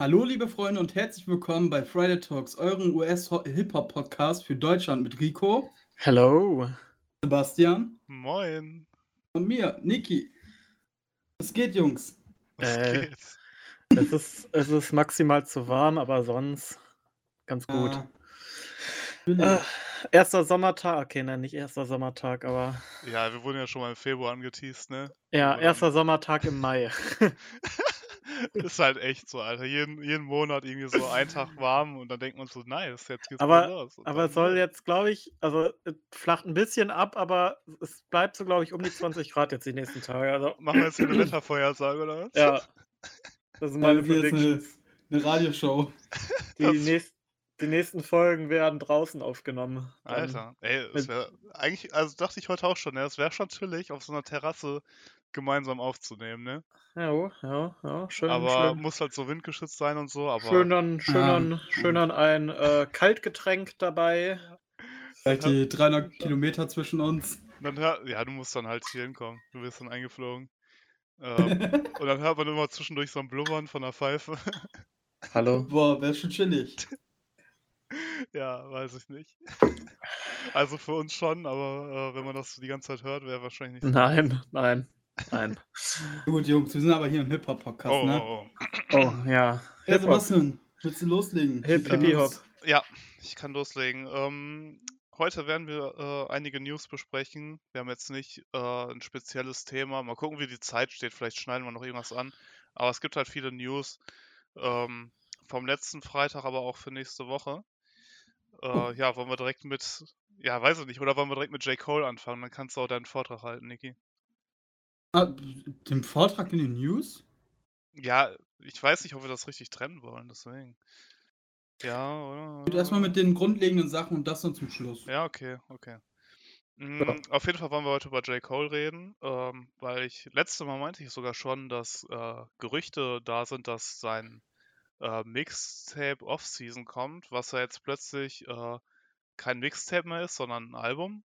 Hallo, liebe Freunde, und herzlich willkommen bei Friday Talks, eurem US-Hip-Hop-Podcast für Deutschland mit Rico, Hello. Sebastian Moin. und mir, Niki. Was geht, Jungs? Was Äh, geht? Es ist, es ist maximal zu warm, aber sonst ganz gut. Ah. Äh, erster Sommertag, okay, nein, nicht erster Sommertag, aber Ja, wir wurden ja schon mal im Februar angeteased, ne? ja, erster Sommertag im Mai. ist halt echt so, Alter. Jeden, jeden Monat irgendwie so ein Tag warm und dann denkt man so, nice, jetzt geht's Aber- wieder los. Und Aber soll ne? jetzt, glaube ich, also es flacht ein bisschen ab, aber es bleibt so, glaube ich, um die 20 Grad jetzt die nächsten Tage. Also, Machen wir jetzt hier eine Wettervorhersage oder was? ja, das Ja, meine wir jetzt eine, Predictions. eine Radioshow. Die, nächst, die nächsten Folgen werden draußen aufgenommen. Alter, ey, wäre eigentlich, also dachte ich heute auch schon, ne? Es wäre schon chillig, auf so einer Terrasse gemeinsam aufzunehmen, ne? Ja, ja, ja, schön, aber schön. muss halt so windgeschützt sein und so, aber Schön dann, schön Ja. dann, schön dann ein äh, Kaltgetränk dabei. Vielleicht die 300 Kilometer zwischen uns. dann hör, ja, du musst dann halt hier hinkommen. Du wirst dann eingeflogen. Ähm, und dann hört man immer zwischendurch so ein Blubbern von der Pfeife. Hallo. Boah, wäre schon chillig. Ja, weiß ich nicht. Also für uns schon, aber äh, wenn man das die ganze Zeit hört, wäre wahrscheinlich nicht so. Nein, nein, nein. Gut, Jungs, wir sind aber hier im Hip-Hop-Podcast, Oh, ne? oh, Oh, ja. Ja, Hip-Hop. Sebastian, willst du loslegen? Hip, Mit den Hip, Hop. Oh. Ja, ich kann loslegen. Ähm, heute werden wir äh, einige News besprechen. Wir haben jetzt nicht äh, ein spezielles Thema. Mal gucken, wie die Zeit steht. Vielleicht schneiden wir noch irgendwas an. Aber es gibt halt viele News ähm, vom letzten Freitag, aber auch für nächste Woche. Äh, Oh. Ja, wollen wir direkt mit, ja, weiß ich nicht, oder wollen wir direkt mit J. Cole anfangen? Dann kannst du auch deinen Vortrag halten, Niki. Ah, dem Vortrag in den News? Ja, ich weiß nicht, ob wir das richtig trennen wollen, deswegen. Ja, oder? Gut, erstmal mit den grundlegenden Sachen und das dann zum Schluss. Ja, okay, okay. Mm, Auf jeden Fall wollen wir heute über J. Cole reden, ähm, weil ich, letzte Mal meinte ich sogar schon, dass äh, Gerüchte da sind, dass sein äh, Mixtape Off-Season kommt, was ja jetzt plötzlich äh, kein Mixtape mehr ist, sondern ein Album.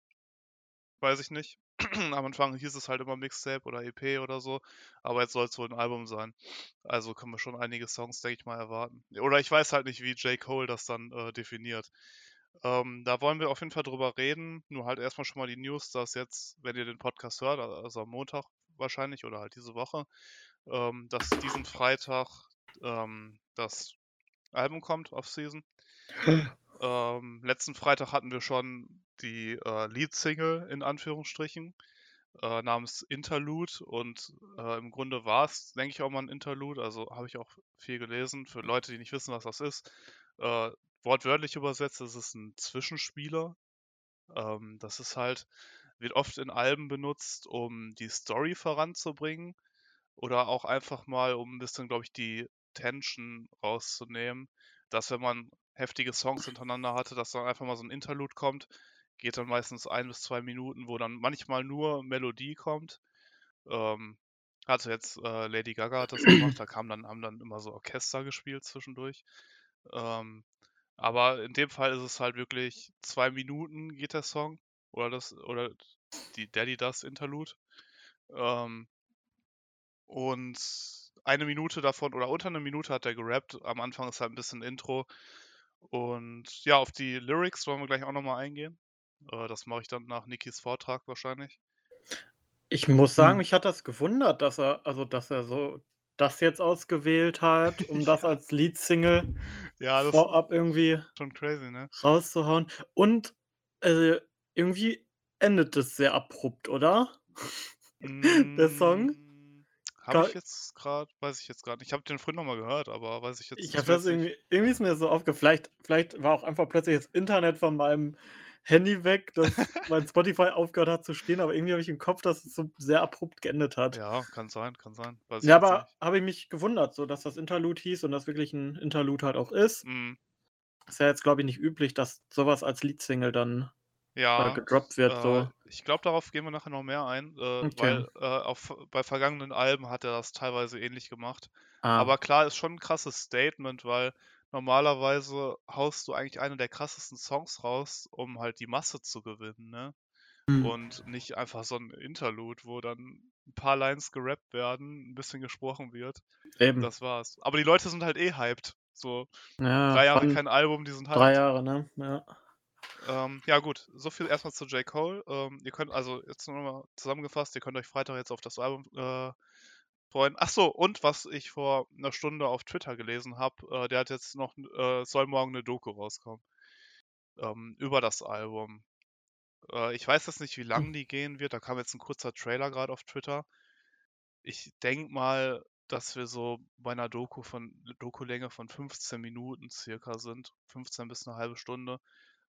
Weiß ich nicht. Am Anfang hieß es halt immer Mixtape oder EP oder so, aber jetzt soll es wohl ein Album sein. Also können wir schon einige Songs, denke ich mal, erwarten. Oder ich weiß halt nicht, wie J. Cole das dann äh, definiert. Ähm, da wollen wir auf jeden Fall drüber reden. Nur halt erstmal schon mal die News, dass jetzt, wenn ihr den Podcast hört, also am Montag wahrscheinlich oder halt diese Woche, ähm, dass diesen Freitag ähm, das Album kommt, Off-Season. Ähm, letzten Freitag hatten wir schon die äh, Lead-Single in Anführungsstrichen äh, namens Interlude und äh, im Grunde war es, denke ich, auch mal ein Interlude. Also habe ich auch viel gelesen. Für Leute, die nicht wissen, was das ist, äh, wortwörtlich übersetzt, das ist ein Zwischenspieler. Ähm, das ist halt, wird oft in Alben benutzt, um die Story voranzubringen oder auch einfach mal, um ein bisschen, glaube ich, die Tension rauszunehmen, dass wenn man heftige Songs hintereinander hatte, dass dann einfach mal so ein Interlude kommt, geht dann meistens ein bis zwei Minuten, wo dann manchmal nur Melodie kommt. Ähm, hatte jetzt äh, Lady Gaga hat das gemacht, da kam dann, haben dann immer so Orchester gespielt zwischendurch. Ähm, aber in dem Fall ist es halt wirklich zwei Minuten geht der Song oder das oder die Daddy Does Interlude. Ähm, und eine Minute davon oder unter einer Minute hat er gerappt. Am Anfang ist halt ein bisschen Intro. Und ja, auf die Lyrics wollen wir gleich auch nochmal eingehen. Äh, das mache ich dann nach Nikis Vortrag wahrscheinlich. Ich muss sagen, Hm. mich hat das gewundert, dass er, also dass er so das jetzt ausgewählt hat, um das als Lead-Single Ja, das vorab irgendwie schon crazy, ne? rauszuhauen. Und äh, irgendwie endet es sehr abrupt, oder? Der Song? Habe ich jetzt gerade, weiß ich jetzt gerade. Ich habe den vorhin nochmal gehört, aber weiß ich jetzt Ich nicht. habe das irgendwie, irgendwie ist mir so aufgefallen. Vielleicht, vielleicht war auch einfach plötzlich das Internet von meinem Handy weg, dass mein Spotify aufgehört hat zu stehen, aber irgendwie habe ich im Kopf, dass es so sehr abrupt geendet hat. Ja, kann sein, kann sein. Weiß Ja, aber habe ich mich gewundert, so dass das Interlude hieß und das wirklich ein Interlude halt auch ist. Mm, Ist ja jetzt, glaube ich, nicht üblich, dass sowas als Leadsingle dann ja, gedroppt wird. äh, So. ich glaube, darauf gehen wir nachher noch mehr ein, äh, Okay. weil äh, auf, bei vergangenen Alben hat er das teilweise ähnlich gemacht. Ah, Aber klar, ist schon ein krasses Statement, weil normalerweise haust du eigentlich eine der krassesten Songs raus, um halt die Masse zu gewinnen, ne? Hm. Und nicht einfach so ein Interlude, wo dann ein paar Lines gerappt werden, ein bisschen gesprochen wird. Eben. Das war's. Aber die Leute sind halt eh hyped. So ja, drei Jahre kein Album, die sind hyped. Drei Jahre, ne? Ja. Ähm, ja gut, so viel erstmal zu J. Cole. Ähm, ihr könnt also jetzt nochmal zusammengefasst, ihr könnt euch Freitag jetzt auf das Album äh, freuen. Ach so, und was ich vor einer Stunde auf Twitter gelesen habe, äh, der hat jetzt noch, äh, soll morgen eine Doku rauskommen ähm, über das Album. Äh, ich weiß jetzt nicht, wie lang die gehen wird. Da kam jetzt ein kurzer Trailer gerade auf Twitter. Ich denke mal, dass wir so bei einer Doku von Doku-Länge von 15 Minuten circa sind. 15 bis eine halbe Stunde.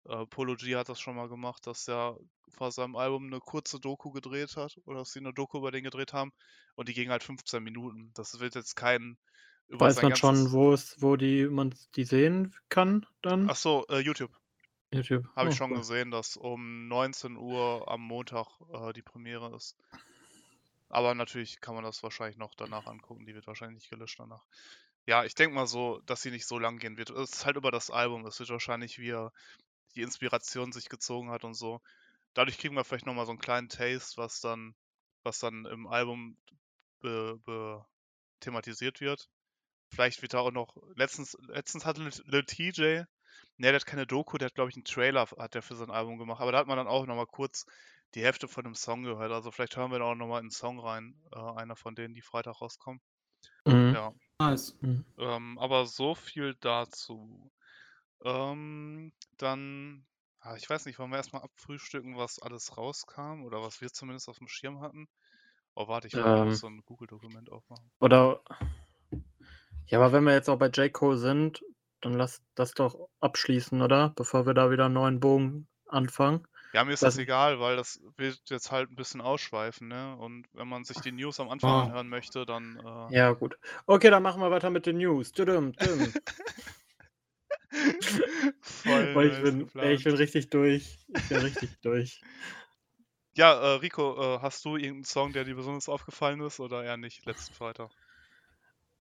Äh, Polo G hat das schon mal gemacht, dass er vor seinem Album eine kurze Doku gedreht hat oder dass sie eine Doku über den gedreht haben und die ging halt 15 Minuten. Das wird jetzt kein über Weiß man schon, wo es, wo die man die sehen kann dann? Ach so, äh, YouTube YouTube. habe ich Oh, schon cool. gesehen, dass um 19 Uhr am Montag äh, die Premiere ist. Aber natürlich kann man das wahrscheinlich noch danach angucken. Die wird wahrscheinlich nicht gelöscht danach. Ja, ich denke mal so, dass sie nicht so lang gehen wird. Es ist halt über das Album. Es wird wahrscheinlich, wie die Inspiration sich gezogen hat und so. Dadurch kriegen wir vielleicht nochmal so einen kleinen Taste, was dann, was dann im Album be, be, thematisiert wird. Vielleicht wird da auch noch. Letztens, letztens hatte Lil TJ, ne, der hat keine Doku, der hat, glaube ich, einen Trailer hat der für sein Album gemacht. Aber da hat man dann auch nochmal kurz die Hälfte von dem Song gehört. Also vielleicht hören wir da auch nochmal in einen Song rein. Äh, einer von denen, die Freitag rauskommen. Mhm. Ja. Nice. Mhm. Ähm, aber so viel dazu. Ähm, dann, ah, ich weiß nicht, wollen wir erstmal abfrühstücken, was alles rauskam oder was wir zumindest auf dem Schirm hatten? Oh, warte, ich will Ähm. noch so ein Google-Dokument aufmachen. Oder ja, aber wenn wir jetzt auch bei J. Cole sind, dann lass das doch abschließen, oder? Bevor wir da wieder einen neuen Bogen anfangen. Ja, mir ist das- das egal, weil das wird jetzt halt ein bisschen ausschweifen, ne? Und wenn man sich die News am Anfang Ah. anhören möchte, dann äh, Ja, gut. Okay, dann machen wir weiter mit den News. Tudum, tudum. voll Weil ich bin, ey, ich bin richtig durch. Ich bin richtig durch. Ja, äh, Rico, äh, hast du irgendeinen Song, der dir besonders aufgefallen ist oder eher nicht letzten Freitag?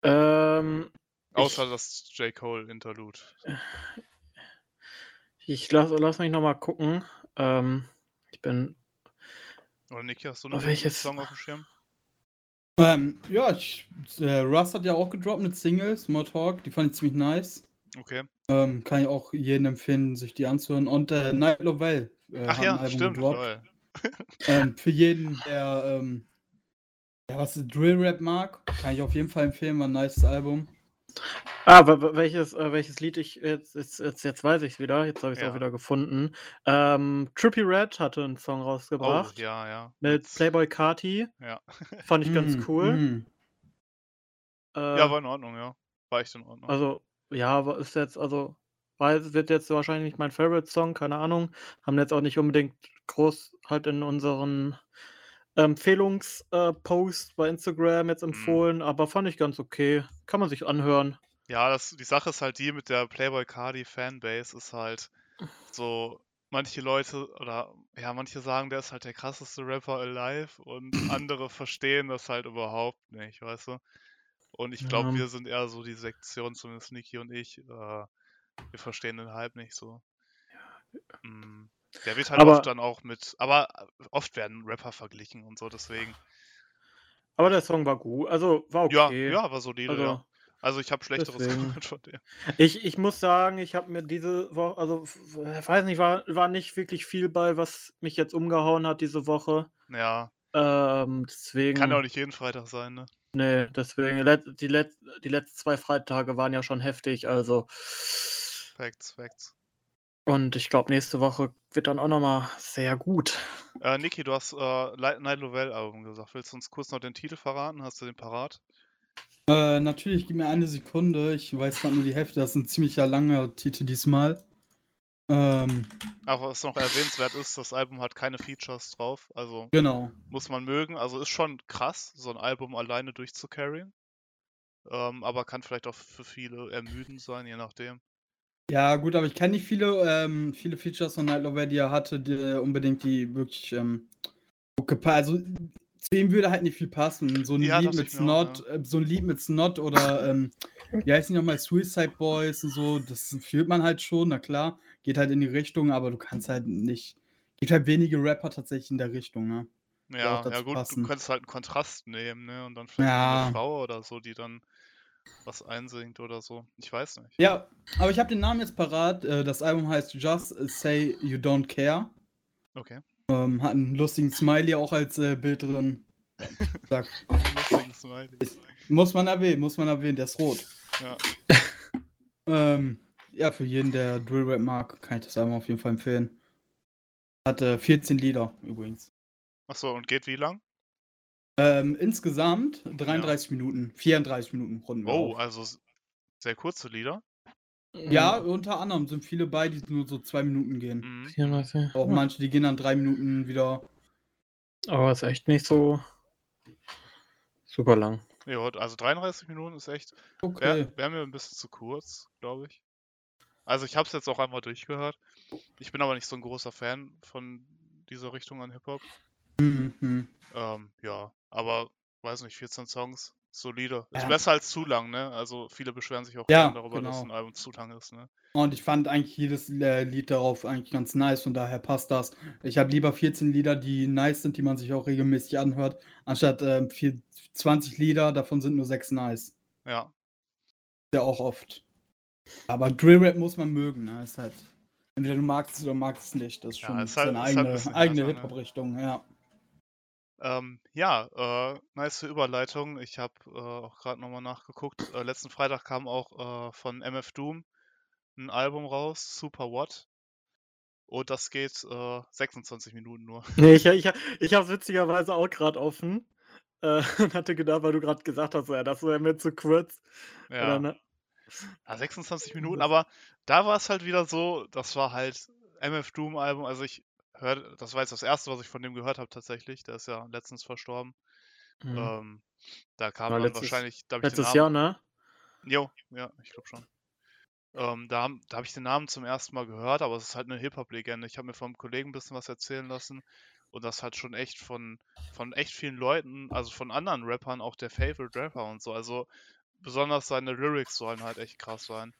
Ähm, Außer ich, das J. Cole Interlude. ich lass, lass mich nochmal gucken. Ähm, ich bin. Oder Niki, hast du noch einen Song auf dem Schirm? Ähm, ja, ich, äh, Russ hat ja auch gedroppt mit Singles, Small Talk, die fand ich ziemlich nice. Okay. Ähm, kann ich auch jedem empfehlen, sich die anzuhören. Und äh, Night Lovell äh, Ach ja, Album stimmt. gedroppt. Ähm, für jeden, der, ähm, ja, was Drill Rap mag, kann ich auf jeden Fall empfehlen, war ein nice Album. Ah, welches, äh, welches Lied ich jetzt, jetzt, jetzt, jetzt weiß ich es wieder. Jetzt habe ich es Ja. auch wieder gefunden. Ähm, Trippy Red hatte einen Song Oh, rausgebracht ja, ja. mit Playboy Carti. Ja. Fand ich ganz Mm, cool. mm. Äh, ja, war in Ordnung, ja. War echt in Ordnung. Also, ja, aber ist jetzt, also, weil wird jetzt wahrscheinlich nicht mein Favorite-Song, keine Ahnung. Haben jetzt auch nicht unbedingt groß halt in unseren Empfehlungspost bei Instagram Mhm. jetzt empfohlen, aber fand ich ganz okay. Kann man sich anhören. Ja, das, die Sache ist halt die mit der Playboy Cardi Fanbase ist halt so, manche Leute oder ja, manche sagen, der ist halt der krasseste Rapper alive und andere verstehen das halt überhaupt nicht, weißt du? Und ich glaube, Ja. wir sind eher so die Sektion, zumindest Niki und ich, äh, wir verstehen den Hype nicht so. Mm, Der wird halt Aber- oft dann auch mit, aber oft werden Rapper verglichen und so, deswegen. Aber der Song war gut, also war Ja, okay. ja, war solide, Also, ja. Also ich habe schlechteres gehört von dem. Ich, ich muss sagen, ich habe mir diese Woche, also weiß nicht, war, war nicht wirklich viel bei, was mich jetzt umgehauen hat diese Woche. Ja, Ähm, deswegen. kann ja auch nicht jeden Freitag sein, ne? Nee, deswegen, die, let, die letzten zwei Freitage waren ja schon heftig, also. Facts, Facts. Und ich glaube, nächste Woche wird dann auch nochmal sehr gut. Äh, Niki, du hast äh, Light Night Lovell Album gesagt. Willst du uns kurz noch den Titel verraten? Hast du den parat? Äh, natürlich, gib mir eine Sekunde. Ich weiß gerade nur die Hälfte. Das ist ein ziemlicher langer Titel diesmal. Ähm, Aber was noch erwähnenswert ist, das Album hat keine Features drauf. Also genau. muss man mögen. Also ist schon krass, so ein Album alleine durchzucarryen. Ähm, aber kann vielleicht auch für viele ermüdend sein, je nachdem. Ja, gut, aber ich kenne nicht viele, ähm, viele Features von Night Lover, die er hatte, die unbedingt die wirklich ähm, Also ihm würde halt nicht viel passen. So ein Ja, Lied mit mir auch, Snot, äh, so ein Lied mit Snot oder ähm, wie heißen die nochmal, Suicide Boys und so, das fühlt man halt schon, na klar, geht halt in die Richtung, aber du kannst halt nicht. Gibt halt wenige Rapper tatsächlich in der Richtung, ne? Ja, ja gut, du passen. könntest halt einen Kontrast nehmen, ne? Und dann vielleicht Ja. eine Frau oder so, die dann was einsingt oder so. Ich weiß nicht. Ja, aber ich habe den Namen jetzt parat. Äh, Das Album heißt Just Say You Don't Care. Okay. Ähm, hat einen lustigen Smiley auch als äh, Bild drin. Sag, Lustigen Smiley. muss man erwähnen, muss man erwähnen, der ist rot. Ja. Ähm, ja, für jeden, der Drill Rap mag, kann ich das Album auf jeden Fall empfehlen. Hat äh, 14 Lieder übrigens. Achso, und geht wie lang? Ähm, insgesamt 33 Minuten, 34 Minuten runden wir Oh, auf. also sehr kurze Lieder. Ja, unter anderem sind viele bei, die nur so zwei Minuten gehen. Mhm. 34. Auch Ja. manche, die gehen dann drei Minuten wieder. Aber ist echt nicht so super lang. Ja, also 33 Minuten ist echt. Okay. Wäre wär mir ein bisschen zu kurz, glaube ich. Also ich habe es jetzt auch einmal durchgehört. Ich bin aber nicht so ein großer Fan von dieser Richtung an Hip-Hop. Mhm. Ähm, ja, aber weiß nicht, 14 Songs, solide. Ist Ja. besser als zu lang, ne? Also viele beschweren sich auch Ja, darüber, dass genau. ein Album zu lang ist, ne? Und ich fand eigentlich jedes äh, Lied darauf eigentlich ganz nice, von daher passt das. Ich habe lieber 14 Lieder, die nice sind, die man sich auch regelmäßig anhört, anstatt ähm, vier- 20 Lieder, davon sind nur 6 nice. Ja. Ja, auch oft. Aber Drill Rap muss man mögen, ne? Ist halt. Entweder du magst es oder magst es nicht. Das ist Ja, schon ist halt- seine ist halt eigene, eigene ne? Hip-Hop-Richtung, ja. Ähm, ja, äh, nice Überleitung. Ich habe äh, auch gerade nochmal nachgeguckt. Äh, letzten Freitag kam auch äh, von MF Doom ein Album raus, Super What. Und das geht äh, 26 Minuten nur. Nee, ich, ich, ich habe es witzigerweise auch gerade offen. Äh, und hatte gedacht, weil du gerade gesagt hast, ja, das wäre mir zu kurz. Ja. Ne? Ja, 26 Minuten, aber da war es halt wieder so, das war halt MF Doom Album, also ich hörte, das war jetzt das erste, was ich von dem gehört habe tatsächlich, der ist ja letztens verstorben. Mhm. Ähm, da kam dann letztes- wahrscheinlich, da hab ich den Letztes Namen, Jahr, ne? Jo, ja, ich glaube schon. Ähm, da da habe ich den Namen zum ersten Mal gehört, aber es ist halt eine Hip-Hop-Legende. Ich habe mir vom Kollegen ein bisschen was erzählen lassen und das hat schon echt von, von echt vielen Leuten, also von anderen Rappern, auch der Favorite Rapper und so. Also besonders seine Lyrics sollen halt echt krass sein.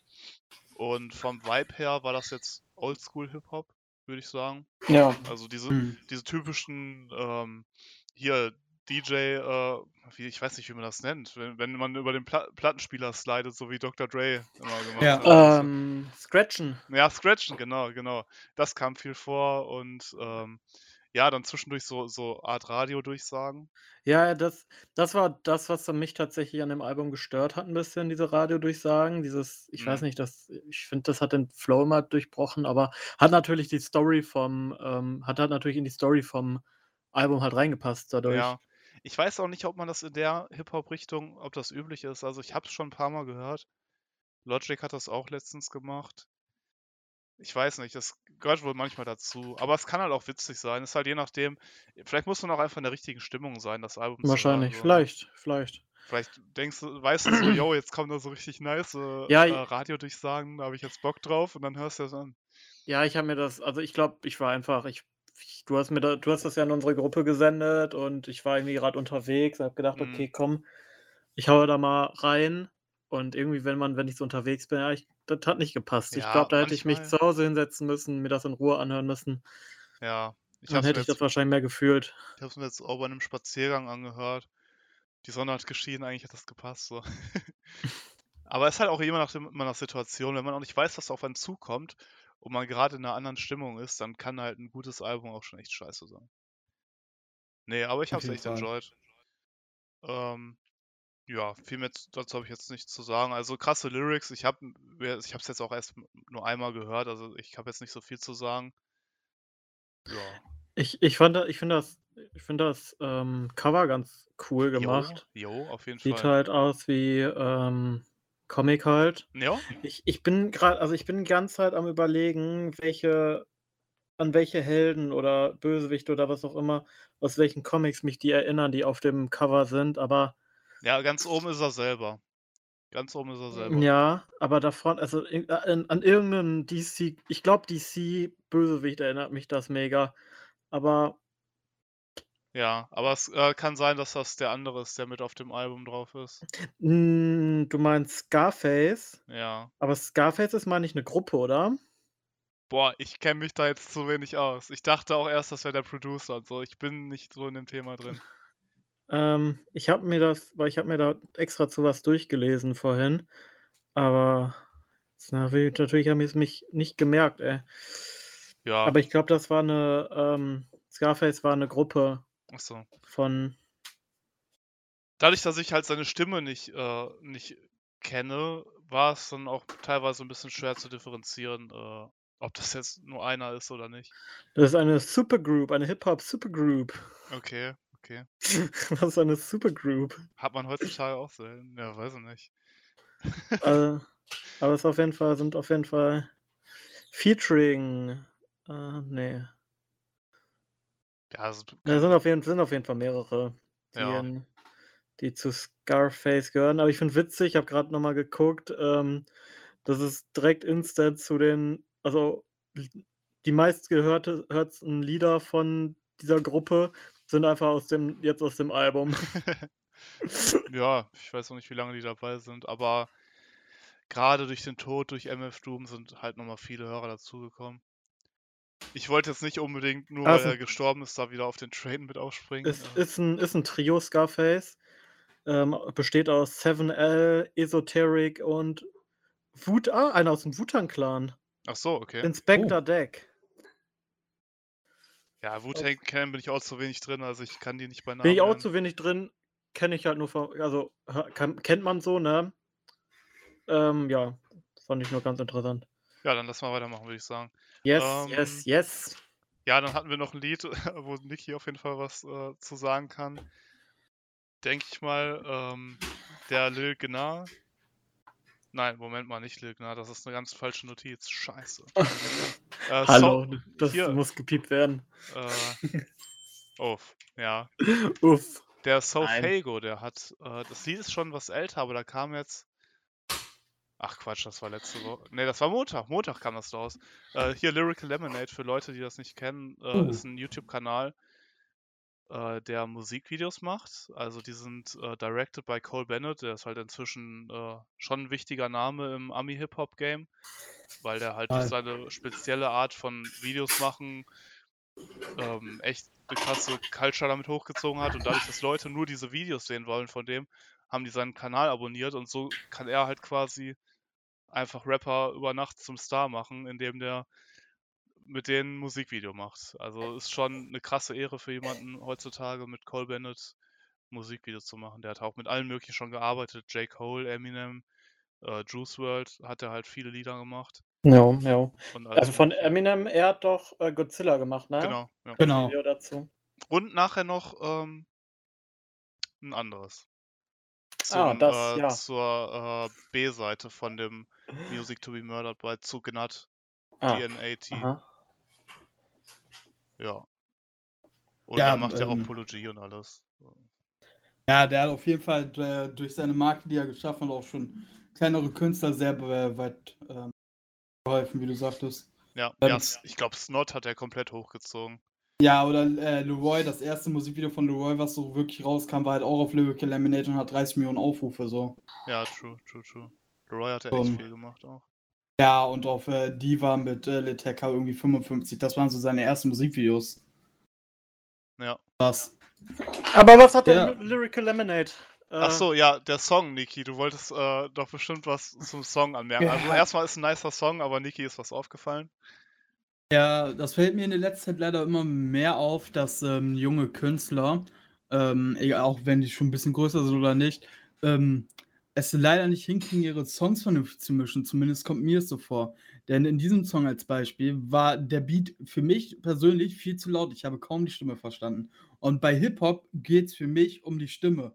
Und vom Vibe her war das jetzt Oldschool-Hip-Hop, würde ich sagen. Ja. Also diese, Hm. diese typischen, ähm, hier DJ, äh, wie, ich weiß nicht, wie man das nennt, wenn, wenn man über den Pla Plattenspieler slidet, so wie Dr. Dre immer gemacht Ja. hat. Ähm, Scratchen. Ja, Scratchen, genau, genau. Das kam viel vor und ähm, ja, dann zwischendurch so, so Art Radio-Durchsagen. Ja, das, das war das, was mich tatsächlich an dem Album gestört hat, ein bisschen, diese Radiodurchsagen. Dieses, ich weiß Mhm. nicht, das, ich finde, das hat den Flow immer durchbrochen, aber hat natürlich die Story vom, ähm, hat halt natürlich in die Story vom Album halt reingepasst dadurch. Ja. Ich weiß auch nicht, ob man das in der Hip-Hop-Richtung, ob das üblich ist. Also ich habe es schon ein paar Mal gehört. Logic hat das auch letztens gemacht. Ich weiß nicht, das gehört wohl manchmal dazu. Aber es kann halt auch witzig sein. Ist halt je nachdem, vielleicht muss man auch einfach in der richtigen Stimmung sein, das Album Wahrscheinlich, zu vielleicht, vielleicht. Vielleicht denkst du, weißt du so, yo, jetzt kommen da so richtig nice äh, Ja, äh, Radiodurchsagen, da habe ich jetzt Bock drauf und dann hörst du das an. Ja, ich habe mir das, also ich glaube, ich war einfach, ich, ich, du hast mir da, du hast das ja in unsere Gruppe gesendet und ich war irgendwie gerade unterwegs und habe gedacht, Mhm. okay, komm, ich haue da mal rein und irgendwie, wenn man, wenn ich so unterwegs bin, ja, ich, das hat nicht gepasst. ich Ja, glaube, da hätte ich mich manchmal- zu Hause hinsetzen müssen, mir das in Ruhe anhören müssen. Ja, ich Dann habe hätte ich es das wahrscheinlich mehr gefühlt. ich hab's mir jetzt auch bei einem Spaziergang angehört. Die Sonne hat geschienen, eigentlich hat das gepasst. So. Aber es ist halt auch immer nach, immer nach Situation, wenn man auch nicht weiß, was auf einen zukommt und man gerade in einer anderen Stimmung ist, dann kann halt ein gutes Album auch schon echt scheiße sein. Nee, aber ich hab's jeden echt Fall. enjoyed. Ähm, ja, viel mehr dazu habe ich jetzt nichts zu sagen. Also krasse Lyrics, ich habe ich hab's jetzt auch erst nur einmal gehört, also ich habe jetzt nicht so viel zu sagen. Ja. Ich, ich fand, ich finde das, ich finde das ähm, Cover ganz cool gemacht. Jo, jo auf jeden Sieht Fall. halt aus wie ähm, Comic halt. Ja, Ich, ich bin gerade, also ich bin die ganze Zeit am überlegen, welche, an welche Helden oder Bösewichte oder was auch immer, aus welchen Comics mich die erinnern, die auf dem Cover sind, aber ja, ganz oben ist er selber. Ganz oben ist er selber. ja, aber davon, also in, an, an irgendeinen DC, ich glaube DC-Bösewicht erinnert mich das mega, aber Ja, aber es äh, kann sein, dass das der andere ist, der mit auf dem Album drauf ist. mh, du meinst Scarface, Ja. aber Scarface ist, meine ich, eine Gruppe, oder? Boah, ich kenne mich da jetzt zu wenig aus. Ich dachte auch erst, das wäre der Producer und so. Ich bin nicht so in dem Thema drin. Ähm, ich habe mir das, weil ich habe mir da extra zu was durchgelesen vorhin, aber natürlich habe ich es mich nicht gemerkt, ey. Ja. Aber ich glaube, das war eine, ähm, Scarface war eine Gruppe so. von. Dadurch, dass ich halt seine Stimme nicht, äh, nicht kenne, war es dann auch teilweise ein bisschen schwer zu differenzieren, äh, ob das jetzt nur einer ist oder nicht. Das ist eine Supergroup, eine Hip-Hop-Supergroup. Okay, okay. Das ist eine Supergroup. Hat man heutzutage auch selten? Ja, weiß ich nicht. Also, aber es auf jeden Fall, sind auf jeden Fall Featuring. Äh, nee. Ja, also, Da sind auf jeden, sind auf jeden Fall mehrere, die, Ja. in, die zu Scarface gehören. Aber ich finde witzig, ich habe gerade nochmal geguckt, ähm, das ist direkt instant zu den, also die meistgehörten Lieder von dieser Gruppe sind einfach aus dem, jetzt aus dem Album. ja, ich weiß noch nicht, wie lange die dabei sind, aber gerade durch den Tod durch MF Doom sind halt nochmal viele Hörer dazugekommen. Ich wollte jetzt nicht unbedingt, nur weil Also- er gestorben ist, da wieder auf den Train mit aufspringen. Es äh, ist ein, ist ein Trio Scarface. Ähm, besteht aus 7L, Esoteric und Wut, ah, einer aus dem Wutan-Clan. Ach so, okay. Inspector Deck. Ja, Wu-Tang Clan bin ich auch zu wenig drin, also ich kann die nicht bei Namen Bin ich auch nennen. zu wenig drin, kenne ich halt nur von, also kann, kennt man so, ne? Ähm, ja, fand ich nur ganz interessant. Ja, dann lass mal weitermachen, würde ich sagen. Yes, Ähm, yes, yes. Ja, dann hatten wir noch ein Lied, wo Niki auf jeden Fall was äh, zu sagen kann. Denke ich mal, ähm, der Lil Gnar. Nein, Moment mal, nicht Lil Gnar, das ist eine ganz falsche Notiz. Scheiße. Äh, Hallo, So, das hier. muss gepiept werden. äh, oh, ja. Uff. Der. Sofago, der hat, äh, das Lied ist schon was älter, aber da kam jetzt. Ach Quatsch, das war letzte Woche. Ne, das war Montag. Montag kam das raus. Äh, hier Lyrical Lemonade, für Leute, die das nicht kennen, äh, Uh. ist ein YouTube-Kanal, äh, der Musikvideos macht. Also die sind äh, directed by Cole Bennett, der ist halt inzwischen äh, schon ein wichtiger Name im Ami-Hip-Hop-Game, weil der halt durch seine spezielle Art von Videos machen ähm, echt eine krasse Culture damit hochgezogen hat. Und dadurch, dass Leute nur diese Videos sehen wollen von dem, haben die seinen Kanal abonniert. Und so kann er halt quasi einfach Rapper über Nacht zum Star machen, indem der mit denen ein Musikvideo macht. Also ist schon eine krasse Ehre für jemanden heutzutage mit Cole Bennett Musikvideos zu machen. Der hat auch mit allen möglichen schon gearbeitet. J. Cole, Eminem, äh, Juice World hat er halt viele Lieder gemacht. Ja, ja. Also von mögliche. Eminem, er hat doch äh, Godzilla gemacht, ne? Genau, ja. Genau. Video dazu. Und nachher noch ähm, ein anderes. Ah, Zum, das, äh, ja. Zur äh, B-Seite von dem Music to be Murdered bei zu Gnat Ah, DNAT. Ja. Und Ja, er macht ja auch ähm, Apologie und alles. Ja, der hat auf jeden Fall äh, durch seine Marke, die er geschaffen hat, auch schon kleinere Künstler sehr be- weit ähm, geholfen, wie du sagtest. Ja, ja ich glaube, Snot hat er komplett hochgezogen. Ja, oder äh, Leroy, das erste Musikvideo von Leroy, was so wirklich rauskam, war halt auch auf Lyrical Laminate und hat 30 Millionen Aufrufe so. Ja, true, true, true. Leroy hat ja Um, echt viel gemacht auch. Ja, und auf äh, Diva mit äh, Liteka irgendwie 55. Das waren so seine ersten Musikvideos. Ja. Was? Aber was hat Ja. der Lyrical Lemonade? Äh, Ach so, ja, der Song, Niki. Du wolltest äh, doch bestimmt was zum Song anmerken. Ja. Also erstmal ist ein nicer Song, aber Niki ist was aufgefallen. Ja, das fällt mir in der letzten Zeit leider immer mehr auf, dass ähm, junge Künstler, ähm, auch wenn die schon ein bisschen größer sind oder nicht, ähm, es leider nicht hinkriegen, ihre Songs vernünftig zu mischen. Zumindest kommt mir es so vor. Denn in diesem Song als Beispiel war der Beat für mich persönlich viel zu laut. Ich habe kaum die Stimme verstanden. Und bei Hip-Hop geht es für mich um die Stimme.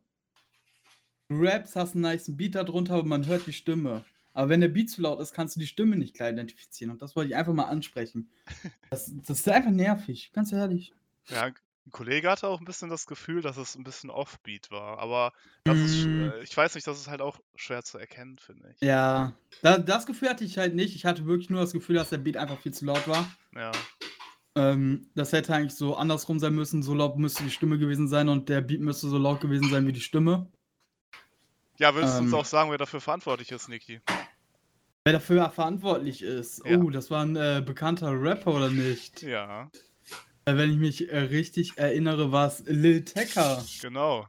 Raps, hast einen nice Beat darunter, aber man hört die Stimme. Aber wenn der Beat zu laut ist, kannst du die Stimme nicht klar identifizieren. Und das wollte ich einfach mal ansprechen. Das, das ist einfach nervig, ganz ehrlich. Ja, ein Kollege hatte auch ein bisschen das Gefühl, dass es ein bisschen Offbeat war. Aber das ist, sch- Mm. äh, ich weiß nicht, das ist halt auch schwer zu erkennen, finde ich. Ja, da, das Gefühl hatte ich halt nicht. Ich hatte wirklich nur das Gefühl, dass der Beat einfach viel zu laut war. Ja, Ähm, das hätte eigentlich so andersrum sein müssen. So laut müsste die Stimme gewesen sein und der Beat müsste so laut gewesen sein wie die Stimme. ja willst du uns Ähm. auch sagen, wer dafür verantwortlich ist, Niki? Wer dafür verantwortlich ist. Ja. Oh, das war ein äh, bekannter Rapper oder nicht? Ja, wenn ich mich äh, richtig erinnere, war es Lil Tecca. genau.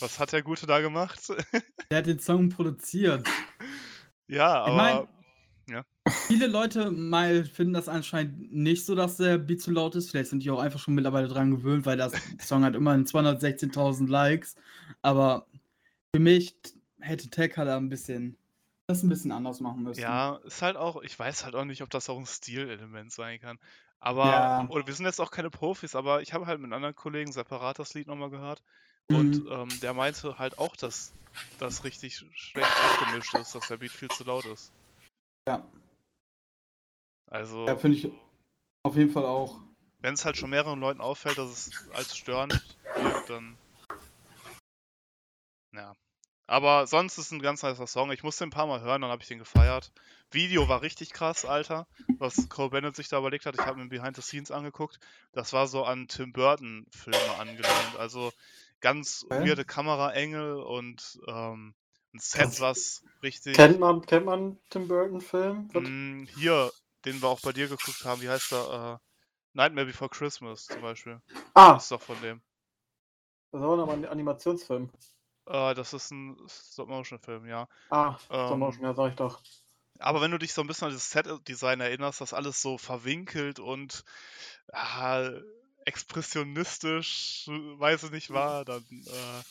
Was hat der Gute da gemacht? Der hat den Song produziert. ja, Ich aber mein- Viele Leute mal finden das anscheinend nicht so, dass der Beat zu laut ist. Vielleicht sind die auch einfach schon mittlerweile dran gewöhnt, weil das Song hat immerhin 216.000 Likes. Aber für mich hätte Tecca da ein bisschen das ein bisschen anders machen müssen. ja, ist halt auch, ich weiß halt auch nicht, ob das auch ein Stilelement sein kann. Aber, Ja. oder wir sind jetzt auch keine Profis, aber ich habe halt mit anderen Kollegen separat das Lied nochmal gehört. Mhm. Und ähm, der meinte halt auch, dass das richtig schlecht abgemischt ist, dass der Beat viel zu laut ist. Ja, Also, ja finde ich auf jeden Fall auch. wenn es halt schon mehreren Leuten auffällt, dass es als störend wirkt, dann. Ja. Aber sonst ist ein ganz nicer Song. Ich musste ihn ein paar Mal hören, dann habe ich den gefeiert. Video war richtig krass, Alter. Was Cole Bennett sich da überlegt hat. Ich habe mir Behind the Scenes angeguckt. Das war so an Tim Burton-Filme angelehnt. Also ganz Okay. weirde Kameraengel und ähm, ein Set, was richtig. Kennt man, kennt man Tim Burton-Film? Mm, hier, den wir auch bei dir geguckt haben, wie heißt der? Äh, Nightmare Before Christmas zum Beispiel. Ah, Das ist doch von dem. das war noch ein Animationsfilm. Äh, das ist ein Stop-Motion-Film, ja. Ah, Ähm, Stop Motion, ja, sag ich doch. Aber wenn du dich so ein bisschen an das Set-Design erinnerst, das alles so verwinkelt und ah, expressionistisch, weiß ich nicht war, dann äh,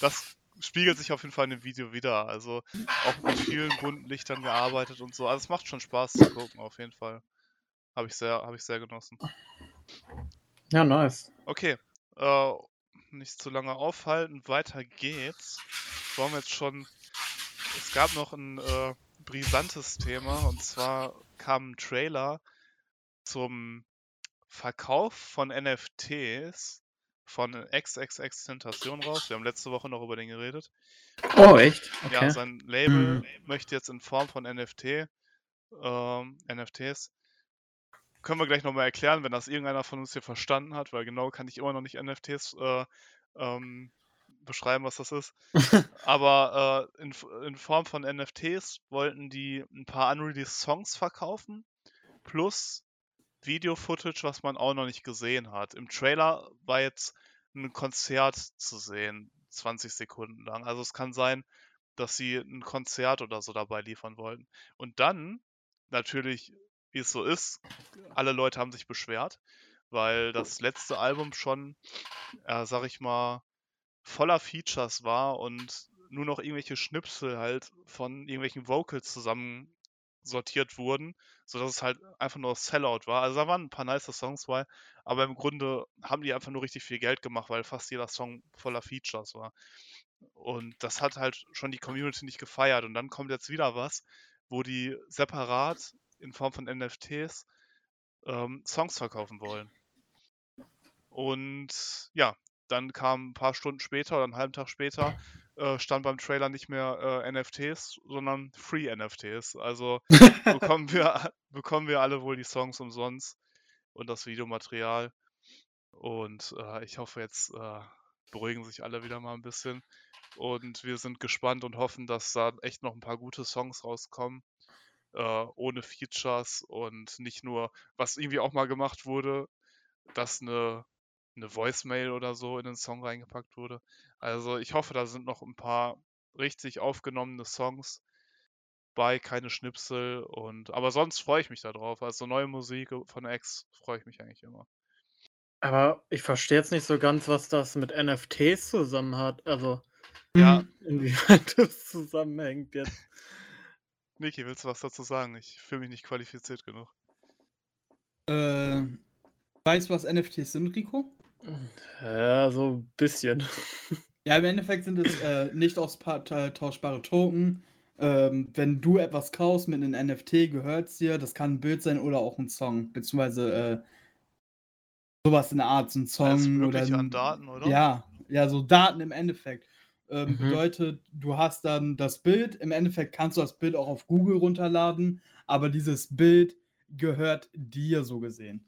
das spiegelt sich auf jeden Fall in dem Video wieder. Also auch mit vielen bunten Lichtern gearbeitet und so. Also es macht schon Spaß zu gucken, auf jeden Fall. Habe ich sehr, habe ich sehr genossen. Ja, nice. Okay, äh, nicht zu lange aufhalten, weiter geht's. Wollen wir jetzt schon. Es gab noch ein äh, brisantes Thema und zwar kam ein Trailer zum Verkauf von NFTs von XXX Tentation raus. Wir haben letzte Woche noch über den geredet. Oh, echt? Ja, Okay. sein Label Mhm. möchte jetzt in Form von NFT, ähm, NFTs. Können wir gleich nochmal erklären, wenn das irgendeiner von uns hier verstanden hat, weil genau kann ich immer noch nicht NFTs äh, ähm, beschreiben, was das ist. Aber äh, in, in Form von NFTs wollten die ein paar unreleased Songs verkaufen, plus Video-Footage, was man auch noch nicht gesehen hat. Im Trailer war jetzt ein Konzert zu sehen, 20 Sekunden lang. Also es kann sein, dass sie ein Konzert oder so dabei liefern wollten. Und dann, natürlich, wie es so ist, alle Leute haben sich beschwert, weil das letzte Album schon, äh, sag ich mal, voller Features war und nur noch irgendwelche Schnipsel halt von irgendwelchen Vocals zusammen sortiert wurden, sodass es halt einfach nur Sellout war. Also da waren ein paar nice Songs bei, aber im Grunde haben die einfach nur richtig viel Geld gemacht, weil fast jeder Song voller Features war. Und das hat halt schon die Community nicht gefeiert. Und dann kommt jetzt wieder was, wo die separat in Form von NFTs ähm, Songs verkaufen wollen. Und ja, dann kam ein paar Stunden später oder einen halben Tag später, äh, stand beim Trailer nicht mehr äh, NFTs, sondern Free NFTs. Also bekommen wir, bekommen wir alle wohl die Songs umsonst und das Videomaterial. Und äh, ich hoffe, jetzt äh, beruhigen sich alle wieder mal ein bisschen. Und wir sind gespannt und hoffen, dass da echt noch ein paar gute Songs rauskommen. Äh, ohne Features und nicht nur, was irgendwie auch mal gemacht wurde, dass eine, eine Voicemail oder so in den Song reingepackt wurde. Also ich hoffe, da sind noch ein paar richtig aufgenommene Songs bei, keine Schnipsel und aber sonst freue ich mich da drauf. Also neue Musik von X freue ich mich eigentlich immer. Aber ich verstehe jetzt nicht so ganz, was das mit NFTs zusammen hat. Also, Ja, inwieweit das zusammenhängt jetzt. Niki, willst du was dazu sagen? Ich fühle mich nicht qualifiziert genug. Äh, weißt du, was NFTs sind, Rico? Ja, so ein bisschen. Ja, im Endeffekt sind es äh, nicht austauschbare Token. Ähm, wenn du etwas kaufst mit einem NFT, gehört es dir. Das kann ein Bild sein oder auch ein Song. Beziehungsweise äh, sowas in der Art, so ein Song. Oder an Daten, oder? Ja, ja, so Daten im Endeffekt. Ähm, Mhm. Bedeutet, du hast dann das Bild. Im Endeffekt kannst du das Bild auch auf Google runterladen, aber dieses Bild gehört dir so gesehen.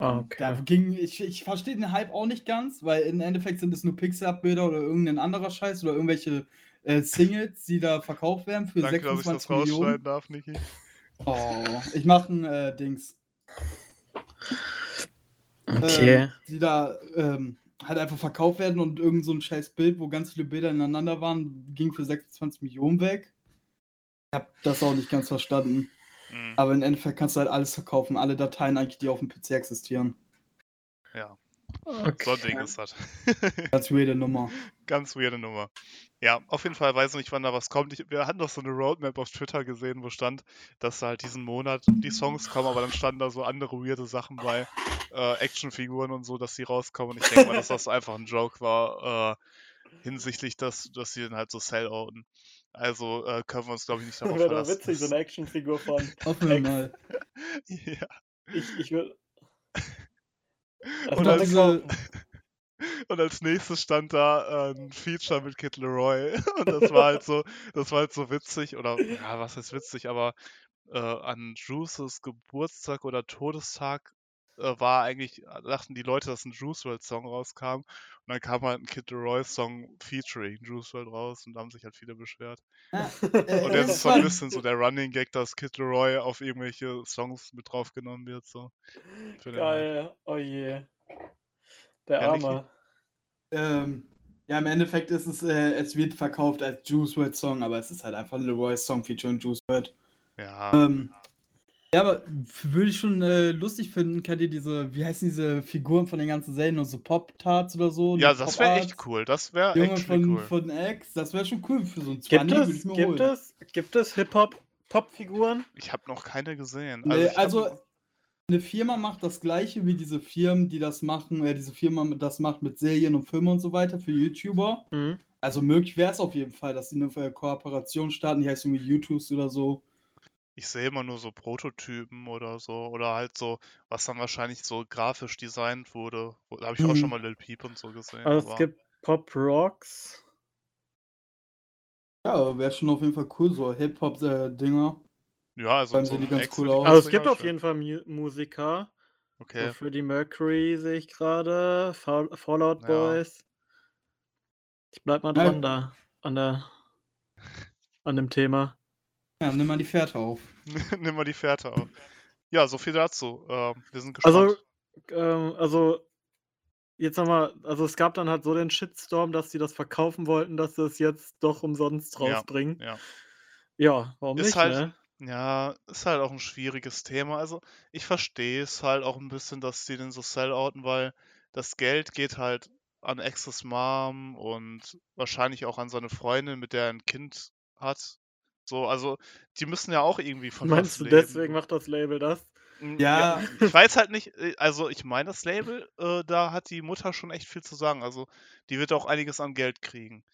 Ah, Da okay. ging, ich, ich verstehe den Hype auch nicht ganz, weil im Endeffekt sind es nur Pixel-Bilder oder irgendein anderer Scheiß oder irgendwelche äh, Singles, die da verkauft werden für Danke, dass ich das 26 Millionen. rausschneiden darf, Niki. Oh, ich mache ein äh, Dings. Okay. Ähm, die da ähm, halt einfach verkauft werden und irgend so ein scheiß Bild, wo ganz viele Bilder ineinander waren, ging für 26 Millionen weg. Ich hab das auch nicht ganz verstanden. Mhm. Aber im Endeffekt kannst du halt alles verkaufen, alle Dateien eigentlich, die auf dem PC existieren. Ja, okay. so ein Ding ist das. Ganz weirde Nummer. Ganz weirde Nummer. Ja, auf jeden Fall weiß ich nicht, wann da was kommt. Ich, wir hatten doch so eine Roadmap auf Twitter gesehen, wo stand, dass halt diesen Monat die Songs kommen, aber dann standen da so andere weirde Sachen bei, äh, Actionfiguren und so, dass die rauskommen. Und ich denke mal, dass das einfach ein Joke war, äh, hinsichtlich, dass, dass sie dann halt so sell-outen. Also äh, können wir uns, glaube ich, nicht darauf Wäre doch verlassen. witzig, so eine Actionfigur von. Hoffen wir mal. ja. Ich, ich will. Und Und als- Und als nächstes stand da äh, ein Feature mit Kid Leroy. Und das war halt so, das war halt so witzig, oder ja, was heißt witzig, aber äh, an Juices Geburtstag oder Todestag äh, war eigentlich, dachten die Leute, dass ein Juice World Song rauskam. Und dann kam halt ein Kid Leroy Song featuring Juice World raus und da haben sich halt viele beschwert. äh, Und äh, jetzt ist es so ein bisschen so der Running Gag, dass Kid Leroy auf irgendwelche Songs mit draufgenommen wird. So. Geil. Oh je. Der? Arme. Ähm, ja, im Endeffekt ist es, äh, es wird verkauft als Juice WRLD Song, aber es ist halt einfach Leroy's Song featuring Juice WRLD. Ja, Ähm, ja, aber würde ich schon äh, lustig finden, kennt ihr diese, wie heißen diese Figuren von den ganzen Serien, so Pop-Tarts oder so? ja, das wäre echt cool. Das wäre Junge actually von, cool. von X, das wäre schon cool für so ein Gibt 20 würde ich es, mir gibt holen. es, gibt es Hip-Hop-Pop-Figuren? Ich habe noch keine gesehen. Nee, ich hab- also, eine Firma macht das gleiche wie diese Firmen, die das machen, äh, diese Firma das macht mit Serien und Filmen und so weiter für YouTuber. Mhm. Also möglich wäre es auf jeden Fall, dass sie eine äh, Kooperation starten, die heißt irgendwie YouTubes oder so. Ich sehe immer nur so Prototypen oder so. Oder halt so, was dann wahrscheinlich so grafisch designt wurde. Da habe ich auch schon Mhm. mal Lil Peep und so gesehen. Also es aber- gibt Pop Rocks. Ja, wäre schon auf jeden Fall cool, so Hip-Hop-Dinger. ja, also dann so sehen die ganz Ex cool aus. Also es gibt auf jeden Fall Mu Musiker. Okay. So Freddie Mercury sehe ich gerade. Fall Fallout Ja. Boys. Ich bleib mal Ja. dran da. An der. An dem Thema. Ja, nimm mal die Fährte auf. Nimm mal die Fährte auf. Ja, so viel dazu. Ähm, wir sind gespannt. Also, ähm, also, jetzt nochmal, also es gab dann halt so den Shitstorm, dass sie das verkaufen wollten, dass sie es jetzt doch umsonst Ja, rausbringen. ja. Ja, warum Ist nicht, halt- ne? Ja, ist halt auch ein schwieriges Thema. Also, ich verstehe es halt auch ein bisschen, dass die den so sellouten, weil das Geld geht halt an Exes Mom und wahrscheinlich auch an seine Freundin, mit der er ein Kind hat. So, also, die müssen ja auch irgendwie von Meinst du, leben. deswegen macht das Label das? Mm, Ja. ich weiß halt nicht, äh, also ich meine, das Label, äh, da hat die Mutter schon echt viel zu sagen. Also, die wird auch einiges an Geld kriegen.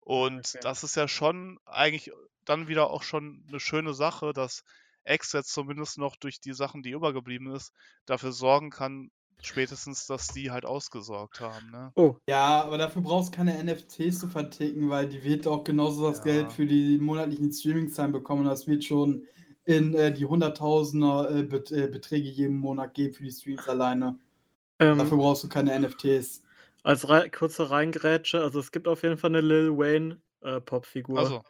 Und okay. das ist ja schon eigentlich dann wieder auch schon eine schöne Sache, dass X jetzt zumindest noch durch die Sachen, die übergeblieben ist, dafür sorgen kann, spätestens, dass die halt ausgesorgt haben, ne? Oh, Ja, aber dafür brauchst du keine NFTs zu verticken, weil die wird auch genauso das Ja. Geld für die monatlichen Streaming-Zahlen bekommen. Das wird schon in äh, die Hunderttausender äh, Bet äh, Beträge jeden Monat geben für die Streams alleine. Dafür ähm, brauchst du keine NFTs. als rei kurze Reingrätsche, also es gibt auf jeden Fall eine Lil Wayne äh, Popfigur. Also.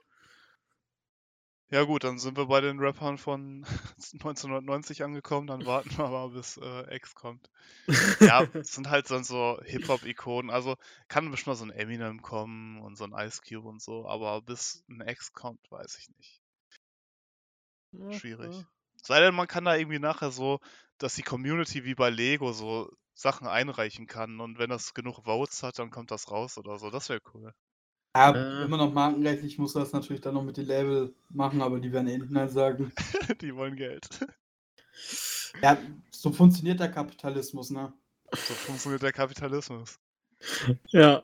Ja gut, dann sind wir bei den Rappern von 1990 angekommen, dann warten wir mal, bis äh, X kommt. Ja, es sind halt dann so Hip-Hop-Ikonen. Also kann bestimmt mal so ein Eminem kommen und so ein Ice Cube und so, aber bis ein X kommt, weiß ich nicht. Schwierig. Sei denn, man kann da irgendwie nachher so, dass die Community wie bei Lego so Sachen einreichen kann und wenn das genug Votes hat, dann kommt das raus oder so. Das wäre cool. Ja, Äh. immer noch markenrechtlich muss das natürlich dann noch mit dem Label machen, aber die werden eh nicht nein sagen. die wollen Geld. Ja, so funktioniert der Kapitalismus, ne? So funktioniert der Kapitalismus. Ja,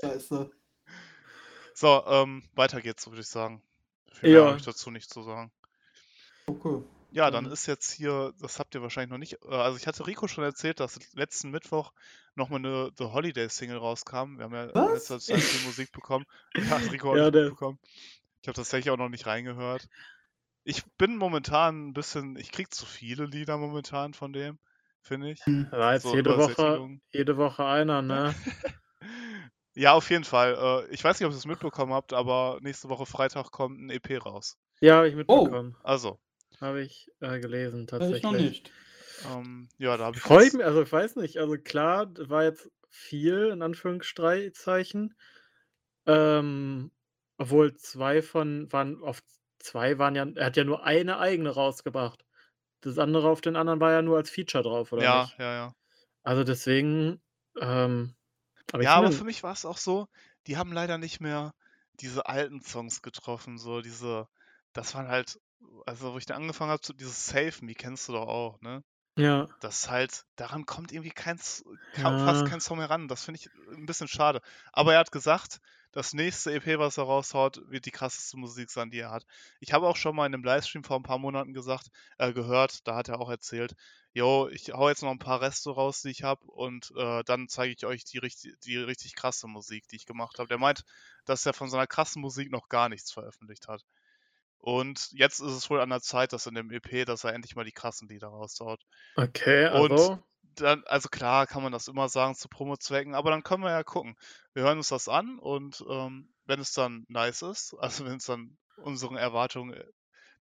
Scheiße. So, ähm, weiter geht's, würde ich sagen. Viel Ja. mehr habe ich dazu nicht zu sagen. Okay. Ja, dann Mhm. ist jetzt hier, das habt ihr wahrscheinlich noch nicht, äh, also ich hatte Rico schon erzählt, dass letzten Mittwoch nochmal eine The Holiday Single rauskam. Wir haben ja in letzter Zeit viel Musik bekommen. Ja, Rico hat Ja, das der- mitbekommen. Ich habe tatsächlich auch noch nicht reingehört. Ich bin momentan ein bisschen, ich krieg zu viele Lieder momentan von dem, finde ich. war jetzt So jede Woche, jede Woche einer, ne? Ja, auf jeden Fall. Äh, ich weiß nicht, ob ihr es mitbekommen habt, aber nächste Woche Freitag kommt ein EP raus. Ja, habe ich mitbekommen. Also, Habe ich äh, gelesen, Weiß ich noch tatsächlich. nicht. ähm, ja, da habe ich Freue mich, also ich weiß nicht, also klar, war jetzt viel in Anführungszeichen. Ähm, obwohl zwei von waren auf zwei waren ja, er hat ja nur eine eigene rausgebracht. Das andere auf den anderen war ja nur als Feature drauf, oder Ja, nicht? ja, ja. Also deswegen, ähm, aber Ja, aber für mich war es auch so, die haben leider nicht mehr diese alten Songs getroffen, so diese, das waren halt, also wo ich da angefangen habe, dieses Save Me, kennst du doch auch, ne? ja, Das ist halt, daran kommt irgendwie kein, kaum, fast Ja. kein Song mehr ran. Das finde ich ein bisschen schade. Aber er hat gesagt, das nächste EP, was er raushaut, wird die krasseste Musik sein, die er hat. Ich habe auch schon mal in einem Livestream vor ein paar Monaten gesagt, äh, gehört, da hat er auch erzählt, yo, ich hau jetzt noch ein paar Reste raus, die ich habe und äh, dann zeige ich euch die richtig, die richtig krasse Musik, die ich gemacht habe. Der meint, dass er von seiner krassen Musik noch gar nichts veröffentlicht hat. Und jetzt ist es wohl an der Zeit, dass in dem EP, dass er endlich mal die krassen Lieder raushaut. okay, Und also dann, also klar kann man das immer sagen zu Promo-Zwecken, aber dann können wir ja gucken. Wir hören uns das an und ähm, wenn es dann nice ist, also wenn es dann unseren Erwartungen äh,